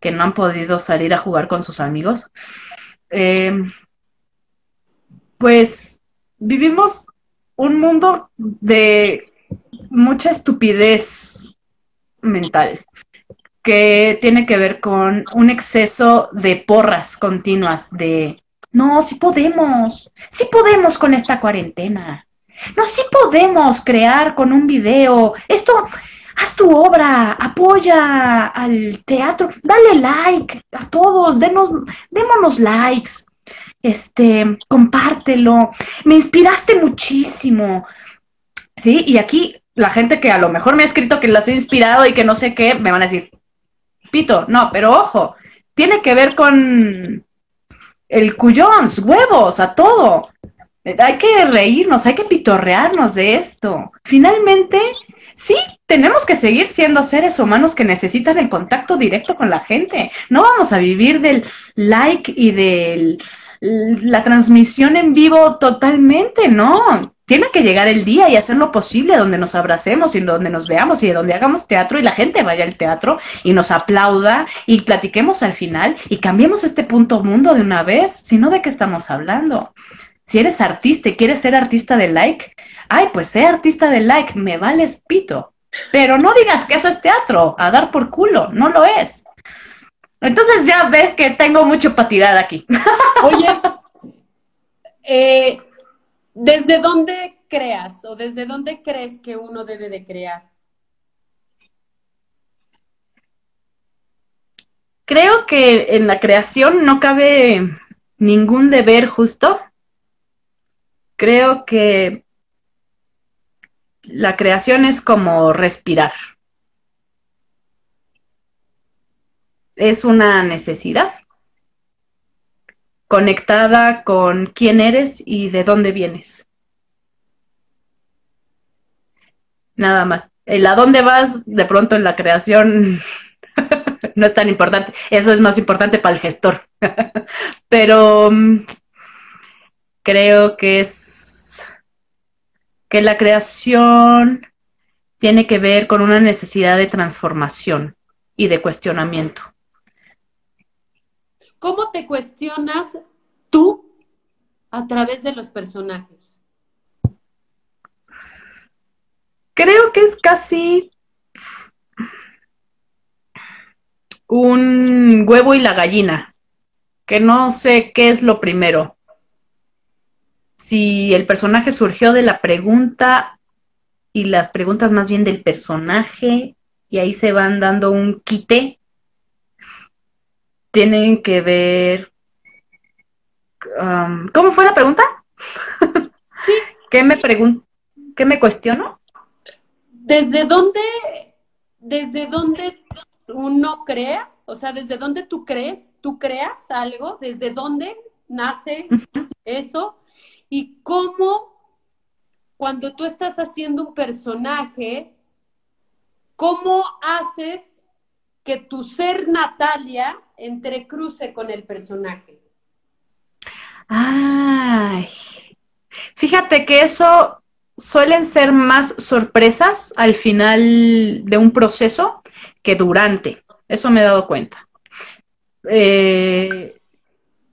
que no han podido salir a jugar con sus amigos, eh, pues vivimos un mundo de mucha estupidez mental que tiene que ver con un exceso de porras continuas de no, sí podemos, sí podemos con esta cuarentena. No, sí podemos crear con un video. Esto, haz tu obra, apoya al teatro, dale like a todos, denos, démonos likes, este, compártelo. Me inspiraste muchísimo. Sí, y aquí la gente que a lo mejor me ha escrito que las he inspirado y que no sé qué, me van a decir, pito, no, pero ojo, tiene que ver con el cuyons, huevos, a todo. Hay que reírnos, hay que pitorrearnos de esto. Finalmente, sí, tenemos que seguir siendo seres humanos que necesitan el contacto directo con la gente. No vamos a vivir del like y de la transmisión en vivo totalmente, no tiene que llegar el día y hacer lo posible donde nos abracemos y donde nos veamos y donde hagamos teatro y la gente vaya al teatro y nos aplauda y platiquemos al final y cambiemos este punto mundo de una vez, si no de qué estamos hablando. Si eres artista y quieres ser artista de like, ay, pues sé artista de like, me vales pito. Pero no digas que eso es teatro, a dar por culo, no lo es. Entonces ya ves que tengo mucho para tirar aquí. Oye, eh, ¿Desde dónde creas o desde dónde crees que uno debe de crear? Creo que en la creación no cabe ningún deber justo. Creo que la creación es como respirar. Es una necesidad conectada con quién eres y de dónde vienes. Nada más. El a dónde vas, de pronto en la creación <laughs> no es tan importante. Eso es más importante para el gestor. <laughs> Pero mm, creo que es que la creación tiene que ver con una necesidad de transformación y de cuestionamiento. ¿Cómo te cuestionas tú a través de los personajes? Creo que es casi un huevo y la gallina, que no sé qué es lo primero. Si el personaje surgió de la pregunta y las preguntas más bien del personaje, y ahí se van dando un quite tienen que ver... Um, ¿Cómo fue la pregunta? Sí. <laughs> ¿Qué me pregun ¿Qué me cuestiono? ¿Desde dónde, desde dónde uno crea? O sea, ¿desde dónde tú crees? ¿Tú creas algo? ¿Desde dónde nace eso? ¿Y cómo cuando tú estás haciendo un personaje, cómo haces que tu ser Natalia entrecruce con el personaje. Ay, fíjate que eso suelen ser más sorpresas al final de un proceso que durante. Eso me he dado cuenta. Eh,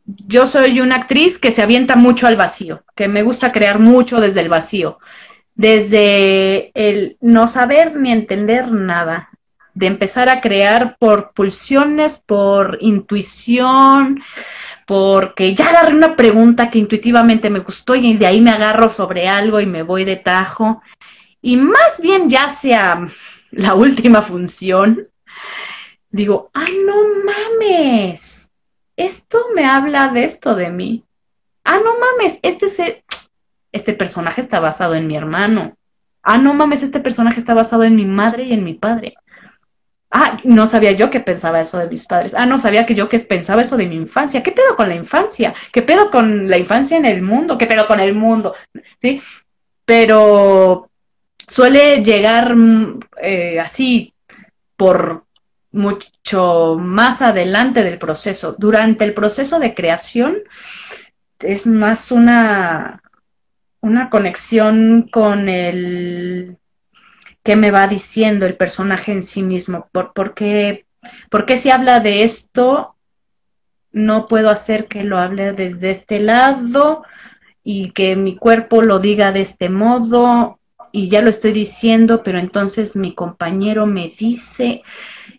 yo soy una actriz que se avienta mucho al vacío, que me gusta crear mucho desde el vacío, desde el no saber ni entender nada, de empezar a crear por pulsiones, por intuición, porque ya agarré una pregunta que intuitivamente me gustó y de ahí me agarro sobre algo y me voy de tajo. Y más bien ya sea la <laughs> última función, digo, ah, no mames, esto me habla de esto de mí. Ah, no mames, este, este personaje está basado en mi hermano. Ah, no mames, este personaje está basado en mi madre y en mi padre. Ah, no sabía yo que pensaba eso de mis padres. Ah, no sabía que yo que pensaba eso de mi infancia. ¿Qué pedo con la infancia? ¿Qué pedo con la infancia en el mundo? ¿Qué pedo con el mundo? ¿Sí? Pero suele llegar mm, eh, así por mucho más adelante del proceso. Durante el proceso de creación es más una, una conexión con el qué me va diciendo el personaje en sí mismo. ¿Por, qué, si habla de esto no puedo hacer que lo hable desde este lado y que mi cuerpo lo diga de este modo y ya lo estoy diciendo, pero entonces mi compañero me dice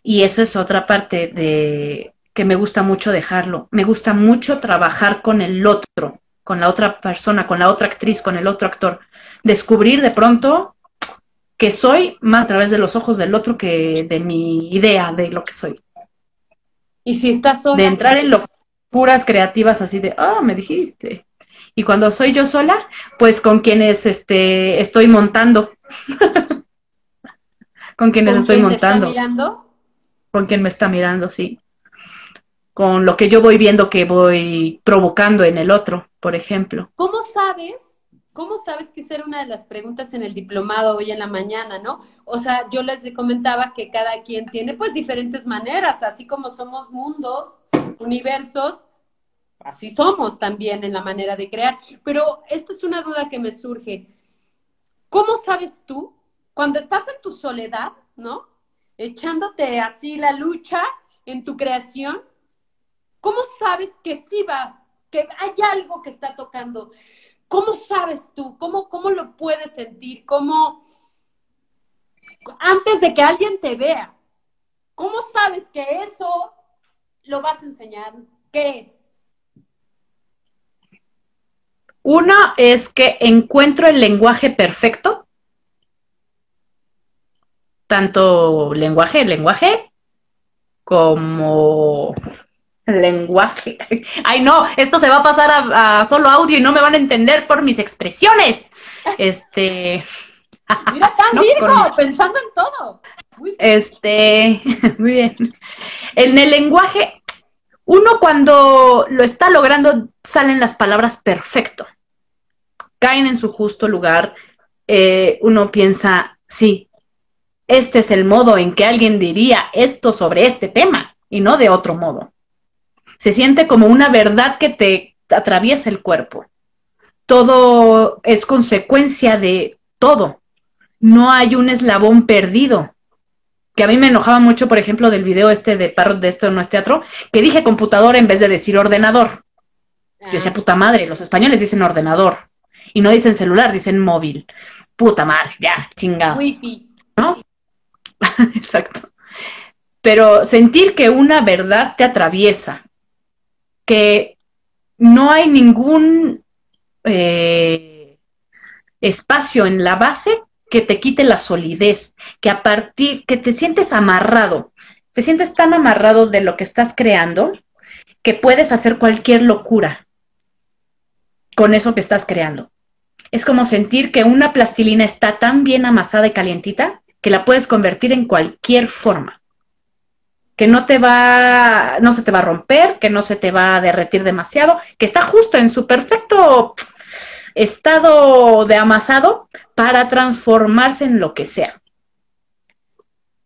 y eso es otra parte de que me gusta mucho dejarlo. Me gusta mucho trabajar con el otro, con la otra persona, con la otra actriz, con el otro actor. Descubrir de pronto que soy más a través de los ojos del otro que de mi idea de lo que soy. Y si estás sola. De entrar en locuras creativas así de, ah, me dijiste. Y cuando soy yo sola, pues con quienes este, estoy montando. <laughs> con quienes estoy montando. Está mirando? Con quien me está mirando, sí. con lo que yo voy viendo que voy provocando en el otro, por ejemplo. ¿Cómo sabes? ¿Cómo sabes que esa era una de las preguntas en el diplomado hoy en la mañana, no? O sea, yo les comentaba que cada quien tiene pues diferentes maneras, así como somos mundos, universos, así somos también en la manera de crear. Pero esta es una duda que me surge. ¿Cómo sabes tú, cuando estás en tu soledad, ¿no? Echándote así la lucha en tu creación, ¿cómo sabes que sí va, que hay algo que está tocando? ¿Cómo sabes tú? ¿Cómo, cómo lo puedes sentir? ¿Cómo, antes de que alguien te vea, cómo sabes que eso lo vas a enseñar? ¿Qué es? Uno es que encuentro el lenguaje perfecto, tanto lenguaje, lenguaje, como <laughs> lenguaje. Ay, no, esto se va a pasar a, solo audio y no me van a entender por mis expresiones. <laughs> Este. Mira, tan <laughs> pensando en todo. Este, muy bien. En el lenguaje, uno cuando lo está logrando salen las palabras perfecto. Caen en su justo lugar. Eh, uno piensa, sí, este es el modo en que alguien diría esto sobre este tema y no de otro modo. Se siente como una verdad que te atraviesa el cuerpo. Todo es consecuencia de todo. No hay un eslabón perdido. Que a mí me enojaba mucho, por ejemplo, del video este de Parrot de esto no es teatro, que dije computador en vez de decir ordenador. Yo decía, ah. puta madre, los españoles dicen ordenador. Y no dicen celular, dicen móvil. Puta madre, ya, chingado. Wifi. ¿No? <laughs> Exacto. Pero sentir que una verdad te atraviesa, que no hay ningún eh, espacio en la base que te quite la solidez, que a partir, que te sientes amarrado, te sientes tan amarrado de lo que estás creando que puedes hacer cualquier locura con eso que estás creando. Es como sentir que una plastilina está tan bien amasada y calientita que la puedes convertir en cualquier forma. Que no te va, no se te va a romper, que no se te va a derretir demasiado, que está justo en su perfecto estado de amasado para transformarse en lo que sea.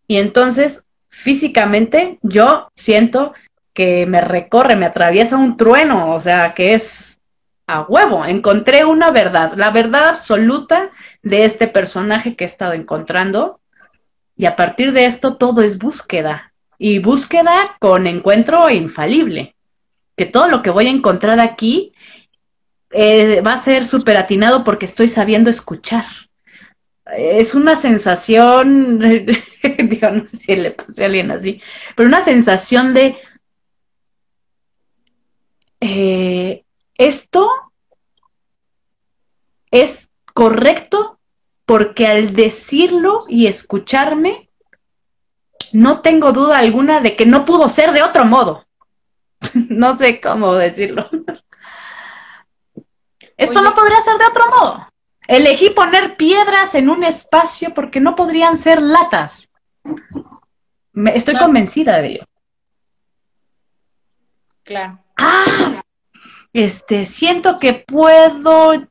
Y entonces, físicamente, yo siento que me recorre, me atraviesa un trueno, o sea, que es a huevo. Encontré una verdad, la verdad absoluta de este personaje que he estado encontrando y a partir de esto todo es búsqueda. Y búsqueda con encuentro infalible. Que todo lo que voy a encontrar aquí eh, va a ser súper atinado porque estoy sabiendo escuchar. Es una sensación, <laughs> digo, no sé si le puse a alguien así, pero una sensación de eh, esto es correcto porque al decirlo y escucharme, no tengo duda alguna de que no pudo ser de otro modo. <laughs> no sé cómo decirlo. Esto no podría ser de otro modo. Elegí poner piedras en un espacio porque no podrían ser latas. estoy convencida de ello. Claro. Ah, este, siento que puedo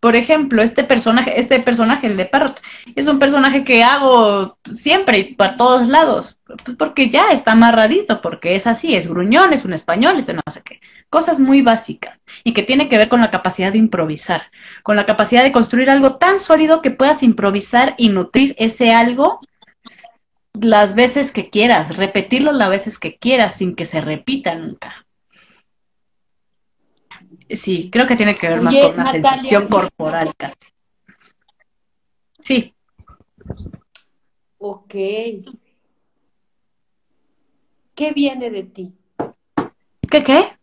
por ejemplo, este personaje, este personaje, el de Parrot, es un personaje que hago siempre y para todos lados, porque ya está amarradito, porque es así, es gruñón, es un español, es de no sé qué. Cosas muy básicas y que tiene que ver con la capacidad de improvisar, con la capacidad de construir algo tan sólido que puedas improvisar y nutrir ese algo las veces que quieras, repetirlo las veces que quieras sin que se repita nunca. Sí, creo que tiene que ver más con una sensación corporal casi. Sí. Ok. ¿Qué viene de ti? ¿Qué qué?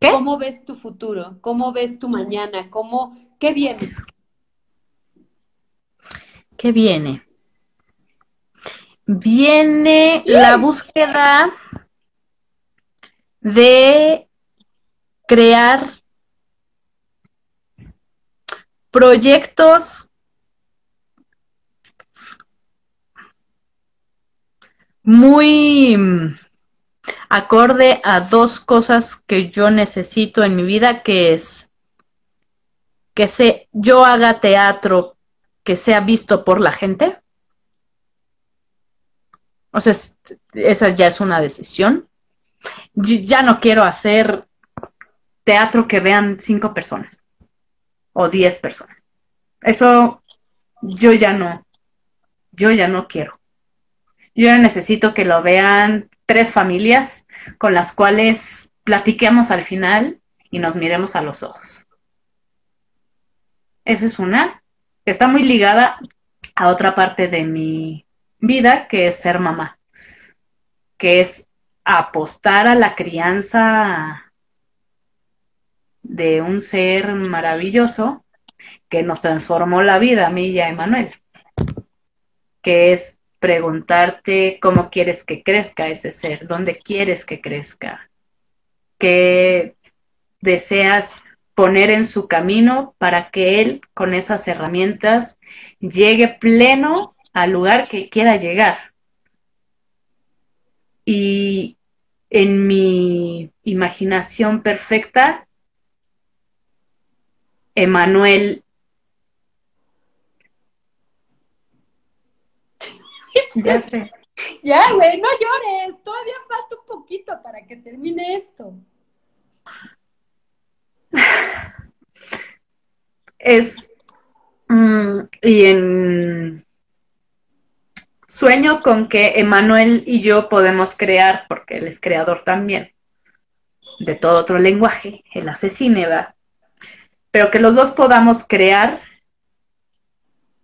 ¿Qué? ¿Cómo ves tu futuro? ¿Cómo ves tu mañana? ¿Cómo qué viene? ¿Qué viene? Viene la búsqueda de crear proyectos muy acorde a dos cosas que yo necesito en mi vida, que es que se, yo haga teatro que sea visto por la gente. O sea, esa ya es una decisión. Ya no quiero hacer teatro que vean cinco personas o diez personas. Eso yo ya no, yo ya no quiero. Yo necesito que lo vean tres familias con las cuales platiquemos al final y nos miremos a los ojos. Esa es una. Está muy ligada a otra parte de mi vida, que es ser mamá, que es apostar a la crianza de un ser maravilloso que nos transformó la vida, a mí y a Emanuel, que es preguntarte cómo quieres que crezca ese ser, dónde quieres que crezca, qué deseas poner en su camino para que él con esas herramientas llegue pleno al lugar que quiera llegar. Y en mi imaginación perfecta, Emanuel Ya, ya, güey, no llores. Todavía falta un poquito para que termine esto. Es. Mm, y en. Sueño con que Emanuel y yo podemos crear, porque él es creador también, de todo otro lenguaje, él hace cine, Pero que los dos podamos crear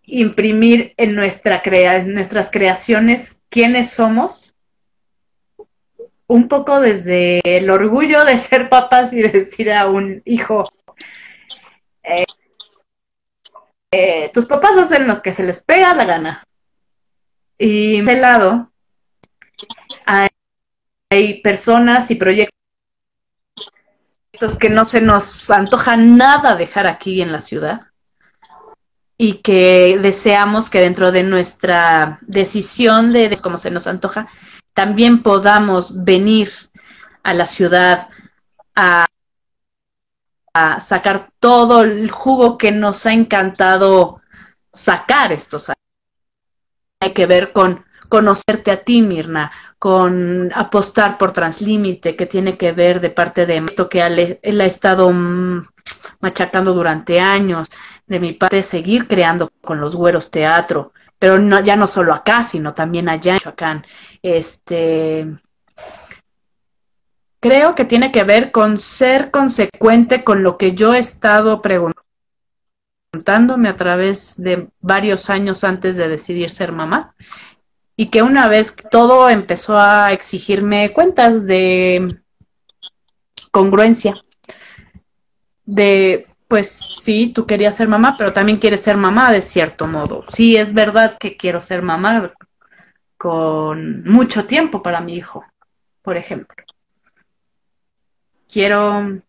imprimir en, nuestra crea nuestras creaciones quiénes somos, un poco desde el orgullo de ser papás y decir a un hijo, eh, eh, tus papás hacen lo que se les pega la gana. Y de lado hay personas y proyectos que no se nos antoja nada dejar aquí en la ciudad y que deseamos que dentro de nuestra decisión de, cómo se nos antoja, también podamos venir a la ciudad a, a, sacar todo el jugo que nos ha encantado sacar estos años. Hay que ver con conocerte a ti, Mirna, con apostar por Translímite, que tiene que ver de parte de esto que él, ha estado mm, machacando durante años, de mi parte seguir creando con los güeros teatro, pero no, ya no solo acá, sino también allá en Michoacán. Este, creo que tiene que ver con ser consecuente con lo que yo he estado preguntándome a través de varios años antes de decidir ser mamá y que una vez todo empezó a exigirme cuentas de congruencia, de pues sí, tú querías ser mamá, pero también quieres ser mamá de cierto modo. Sí, es verdad que quiero ser mamá con mucho tiempo para mi hijo, por ejemplo. Quiero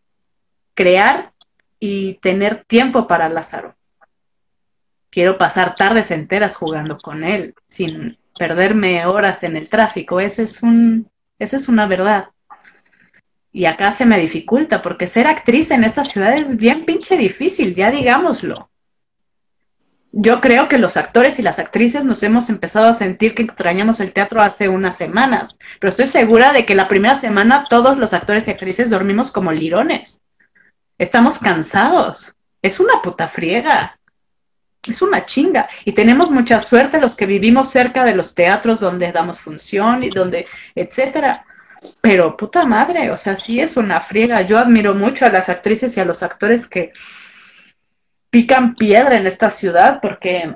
crear y tener tiempo para Lázaro. Quiero pasar tardes enteras jugando con él, sin perderme horas en el tráfico. Ese es un, esa es una verdad. Y acá se me dificulta, porque ser actriz en esta ciudad es bien pinche difícil, ya digámoslo. Yo creo que los actores y las actrices nos hemos empezado a sentir que extrañamos el teatro hace unas semanas, pero estoy segura de que la primera semana todos los actores y actrices dormimos como lirones. Estamos cansados. Es una puta friega es una chinga. Y tenemos mucha suerte los que vivimos cerca de los teatros donde damos función y donde, etcétera. Pero puta madre, o sea, sí es una friega. Yo admiro mucho a las actrices y a los actores que pican piedra en esta ciudad porque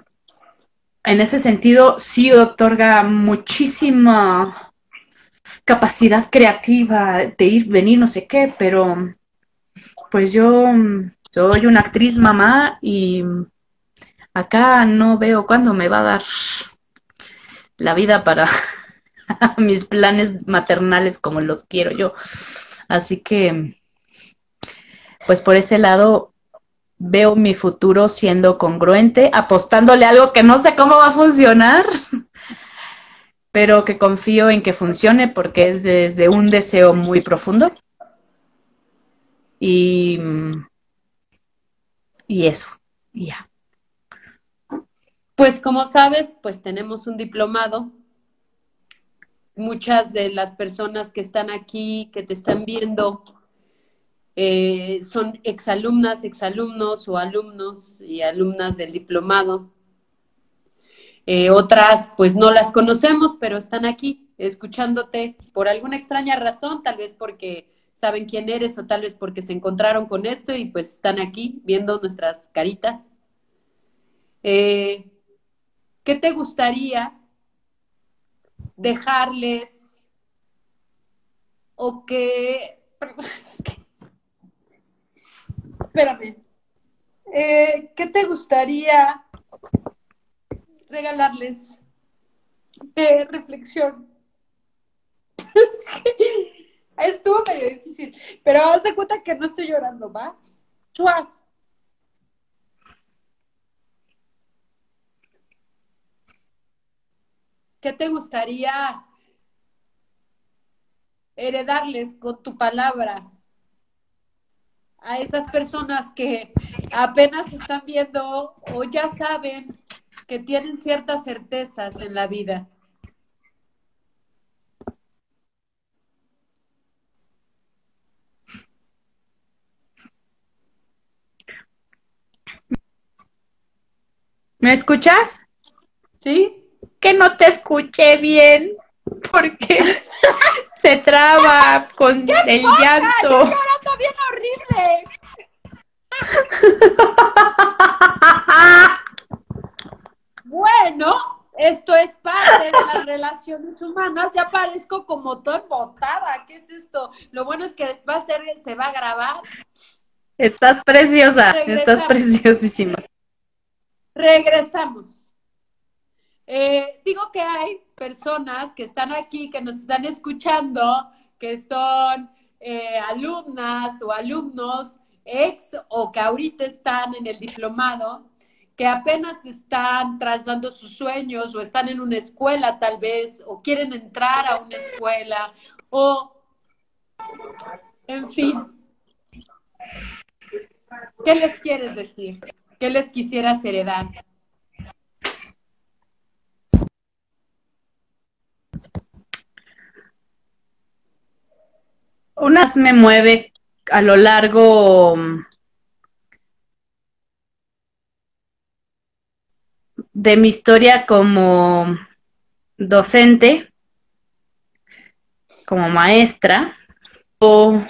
en ese sentido sí otorga muchísima capacidad creativa de ir, venir, no sé qué, pero pues yo soy una actriz mamá y acá no veo cuándo me va a dar la vida para <laughs> mis planes maternales como los quiero yo. Así que, pues por ese lado veo mi futuro siendo congruente, apostándole algo que no sé cómo va a funcionar, <laughs> pero que confío en que funcione porque es desde un deseo muy profundo. Y, y eso, ya. Pues como sabes, pues tenemos un diplomado. Muchas de las personas que están aquí, que te están viendo, eh, son exalumnas, exalumnos o alumnos y alumnas del diplomado. Eh, otras, pues no las conocemos, pero están aquí escuchándote por alguna extraña razón, tal vez porque saben quién eres o tal vez porque se encontraron con esto y pues están aquí viendo nuestras caritas. Eh, ¿Qué te gustaría dejarles o <laughs> que... Espérame. Eh, ¿Qué te gustaría regalarles de reflexión? <laughs> estuvo medio difícil, pero haz de cuenta que no estoy llorando, ¿va? Chuas. ¿Qué te gustaría heredarles con tu palabra a esas personas que apenas están viendo o ya saben que tienen ciertas certezas en la vida? ¿Me escuchas? ¿Sí? Que no te escuché bien porque <laughs> se traba con el llanto. Estoy llorando bien horrible. bueno, esto es parte de las relaciones humanas. Ya parezco como toda embotada. ¿Qué es esto? Lo bueno es que va a ser, se va a grabar. Estás preciosa, estás preciosísima. Regresamos. Eh, digo que hay personas que están aquí, que nos están escuchando, que son eh, alumnas o alumnos ex o que ahorita están en el diplomado, que apenas están trazando sus sueños o están en una escuela tal vez, o quieren entrar a una escuela, o, en fin. ¿Qué les quieres decir? ¿Qué les quisieras heredar? Unas me mueve a lo largo de mi historia como docente, como maestra, o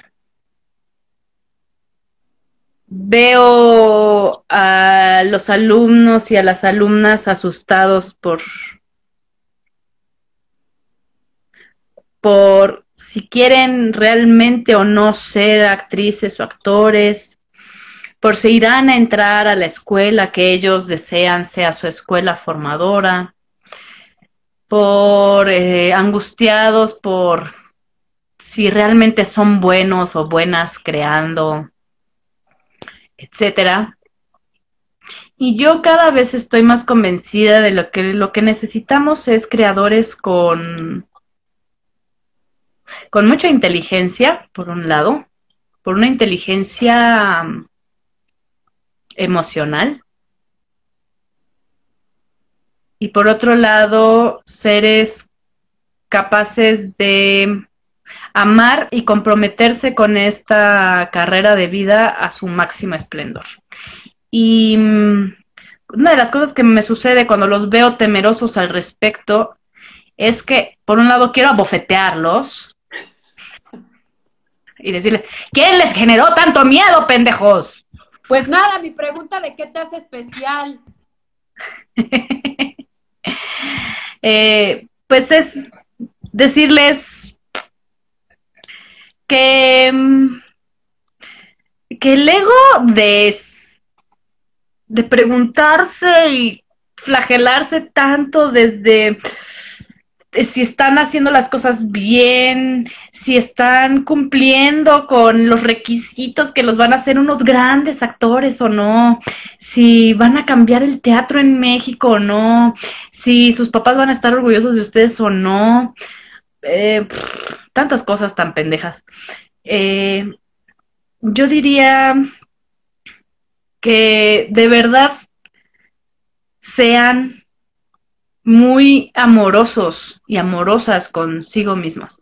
veo a los alumnos y a las alumnas asustados por por si quieren realmente o no ser actrices o actores, por si irán a entrar a la escuela que ellos desean sea su escuela formadora, por eh, angustiados por si realmente son buenos o buenas creando, etcétera. Y yo cada vez estoy más convencida de lo que lo que necesitamos es creadores con con mucha inteligencia, por un lado, por una inteligencia mm, emocional, y por otro lado, seres capaces de amar y comprometerse con esta carrera de vida a su máximo esplendor. Y mm, una de las cosas que me sucede cuando los veo temerosos al respecto es que, por un lado, quiero abofetearlos, y decirles, ¿quién les generó tanto miedo, pendejos? Pues nada, mi pregunta de qué te hace especial. <laughs> Eh, pues es decirles que, que el ego de, de preguntarse y flagelarse tanto desde si están haciendo las cosas bien, si están cumpliendo con los requisitos que los van a hacer unos grandes actores o no, si van a cambiar el teatro en México o no, si sus papás van a estar orgullosos de ustedes o no, eh, tantas cosas tan pendejas. Eh, yo diría que de verdad sean muy amorosos y amorosas consigo mismas.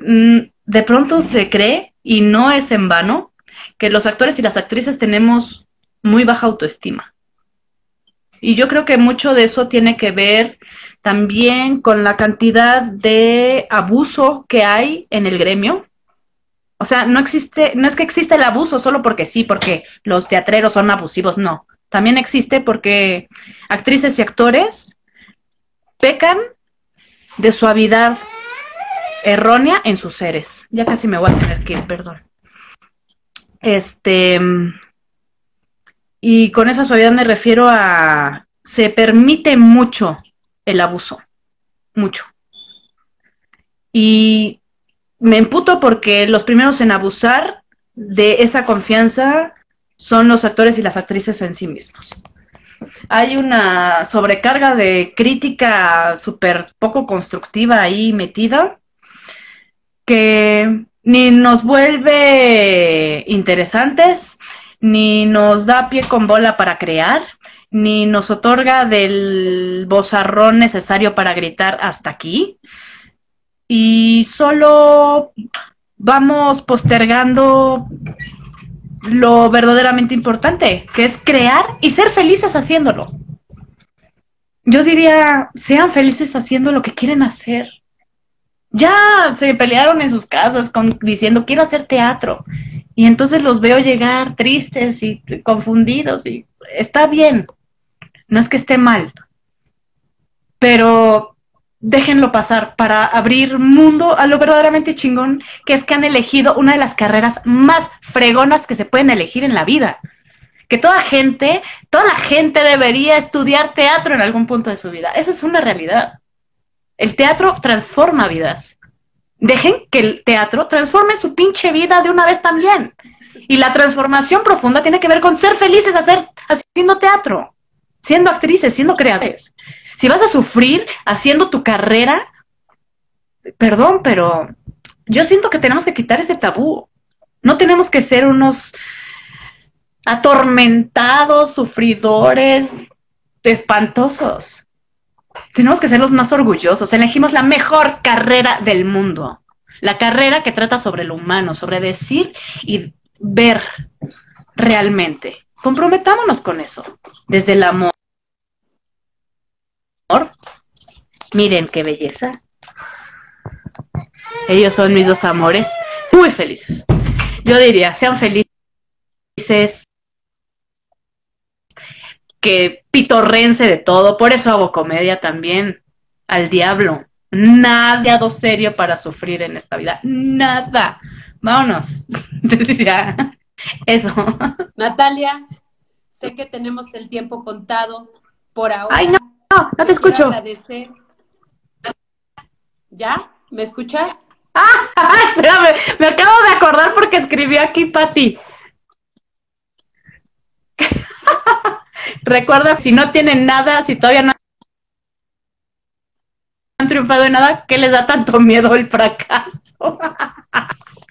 Mm, de pronto se cree, y no es en vano, que los actores y las actrices tenemos muy baja autoestima. Y yo creo que mucho de eso tiene que ver también con la cantidad de abuso que hay en el gremio. O sea, no existe, no es que existe el abuso solo porque sí, porque los teatreros son abusivos, no. También existe porque actrices y actores pecan de suavidad errónea en sus seres. Ya casi me voy a tener que ir, perdón. Este, y con esa suavidad me refiero a, se permite mucho el abuso, mucho. Y me emputo porque los primeros en abusar de esa confianza son los actores y las actrices en sí mismos. Hay una sobrecarga de crítica súper poco constructiva ahí metida que ni nos vuelve interesantes, ni nos da pie con bola para crear, ni nos otorga del bozarrón necesario para gritar hasta aquí. Y solo vamos postergando lo verdaderamente importante, que es crear y ser felices haciéndolo. Yo diría, sean felices haciendo lo que quieren hacer ya se pelearon en sus casas con, diciendo quiero hacer teatro. Y entonces los veo llegar tristes y confundidos y está bien, no es que esté mal, pero déjenlo pasar para abrir mundo a lo verdaderamente chingón, que es que han elegido una de las carreras más fregonas que se pueden elegir en la vida. Que toda gente, toda la gente debería estudiar teatro en algún punto de su vida. Esa es una realidad. El teatro transforma vidas. Dejen que el teatro transforme su pinche vida de una vez también. Y la transformación profunda tiene que ver con ser felices hacer, haciendo teatro, siendo actrices, siendo creadores. Si vas a sufrir haciendo tu carrera, perdón, pero yo siento que tenemos que quitar ese tabú. No tenemos que ser unos atormentados, sufridores, espantosos tenemos que ser los más orgullosos. Elegimos la mejor carrera del mundo. La carrera que trata sobre lo humano, sobre decir y ver realmente. Comprometámonos con eso. Desde el amor. Miren qué belleza. Ellos son mis dos amores. Muy felices. Yo diría, sean felices que pitorrense de todo, por eso hago comedia también, al diablo. Nada serio para sufrir en esta vida, nada. Vámonos. <laughs> eso. Natalia, sé que tenemos el tiempo contado por ahora. Ay, no, no, no te escucho. ¿Ya? ¿Me escuchas? <laughs> Ah, espérame, me acabo de acordar porque escribió aquí Pati. <laughs> Recuerda, si no tienen nada, si todavía no han triunfado en nada, ¿qué les da tanto miedo el fracaso? <laughs>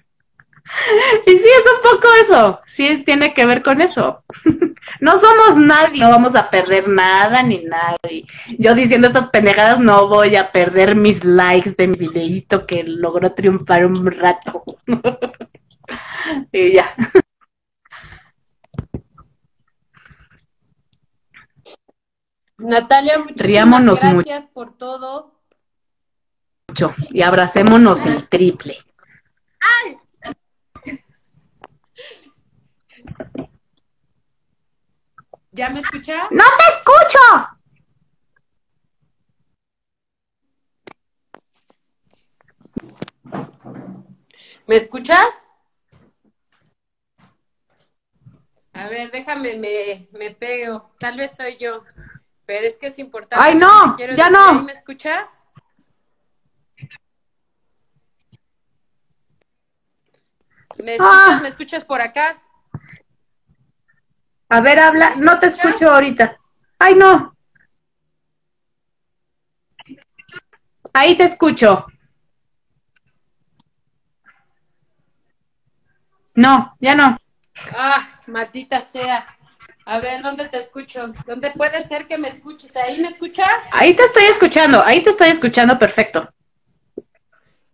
<laughs> y sí, es un poco eso, sí tiene que ver con eso. <laughs> no somos nadie, no vamos a perder nada ni nadie. Yo diciendo estas pendejadas no voy a perder mis likes de mi videito que logró triunfar un rato. <laughs> y ya. Natalia, muchas gracias por todo. Mucho. Y abracémonos el triple. ¡Ay! ¿Ya me escuchas? ¡No te escucho! ¿Me escuchas? A ver, déjame, me, me pego. Tal vez soy yo. Pero es que es importante. ¡Ay, no! ¡Ya no! ¿Me escuchas? ¿Me escuchas, ah. ¿Me escuchas por acá? A ver, habla, no te escucho ahorita. Ay, no. Ahí te escucho. No, ya no. Ah, Matita sea. A ver, ¿dónde te escucho? ¿Dónde puede ser que me escuches? ¿Ahí me escuchas? Ahí te estoy escuchando, ahí te estoy escuchando perfecto.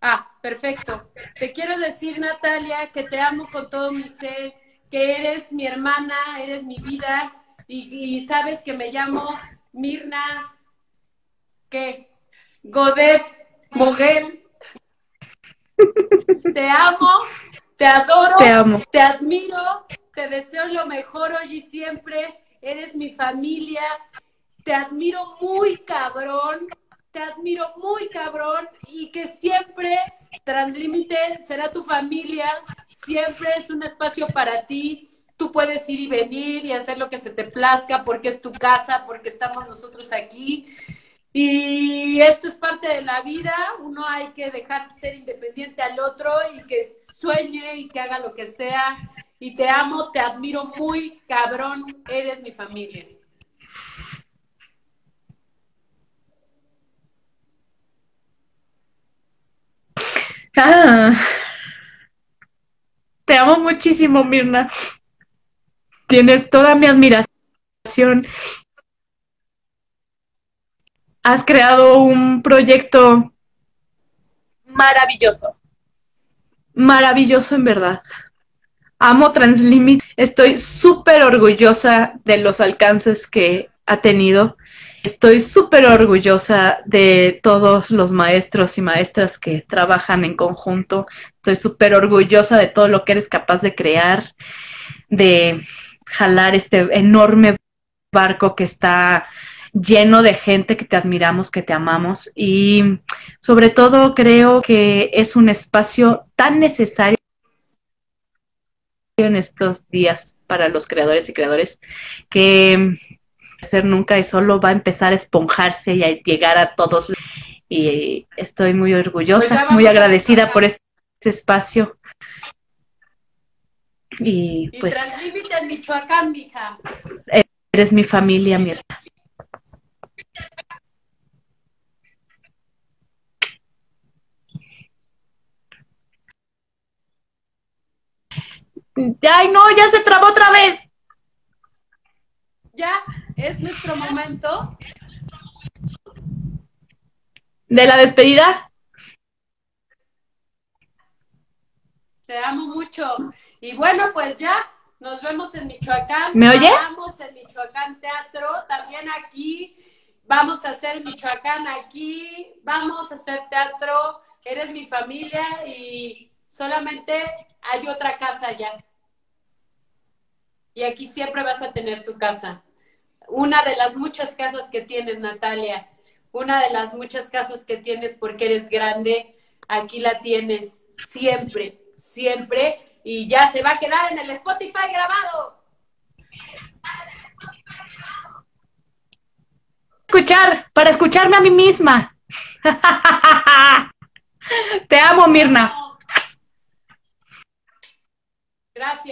Ah, perfecto. Te quiero decir, Natalia, que te amo con todo mi ser que eres mi hermana, eres mi vida, y, y sabes que me llamo Mirna, que Godet Moguel. Te amo, te adoro, Te amo. te admiro, te deseo lo mejor hoy y siempre. Eres mi familia, te admiro muy cabrón, te admiro muy cabrón y que siempre Translímite será tu familia, siempre es un espacio para ti. Tú puedes ir y venir y hacer lo que se te plazca porque es tu casa, porque estamos nosotros aquí. Y esto es parte de la vida, uno hay que dejar ser independiente al otro y que sueñe y que haga lo que sea. Y te amo, te admiro muy, cabrón, eres mi familia. Ah, te amo muchísimo, Mirna. Tienes toda mi admiración. Has creado un proyecto maravilloso. Maravilloso en verdad. Amo Translimit. Estoy súper orgullosa de los alcances que ha tenido. Estoy súper orgullosa de todos los maestros y maestras que trabajan en conjunto. Estoy súper orgullosa de todo lo que eres capaz de crear, de jalar este enorme barco que está lleno de gente que te admiramos, que te amamos y sobre todo creo que es un espacio tan necesario en estos días para los creadores y creadores que ser nunca y solo va a empezar a esponjarse y a llegar a todos y estoy muy orgullosa, Pues muy agradecida por este espacio y Y pues Translímite en Michoacán, mija. eres mi familia, Mirna. Ay, no, ya se trabó otra vez. Ya es nuestro momento. ¿De la despedida? Te amo mucho. Y bueno, pues ya nos vemos en Michoacán. ¿Me oyes? Vamos en Michoacán Teatro. También aquí vamos a hacer Michoacán aquí. Vamos a hacer teatro. Eres mi familia y solamente hay otra casa allá. Y aquí siempre vas a tener tu casa. Una de las muchas casas que tienes, Natalia. Una de las muchas casas que tienes porque eres grande. Aquí la tienes siempre, siempre. Y ya se va a quedar en el Spotify grabado. Escuchar, para escucharme a mí misma. <laughs> Te amo, Mirna. Gracias.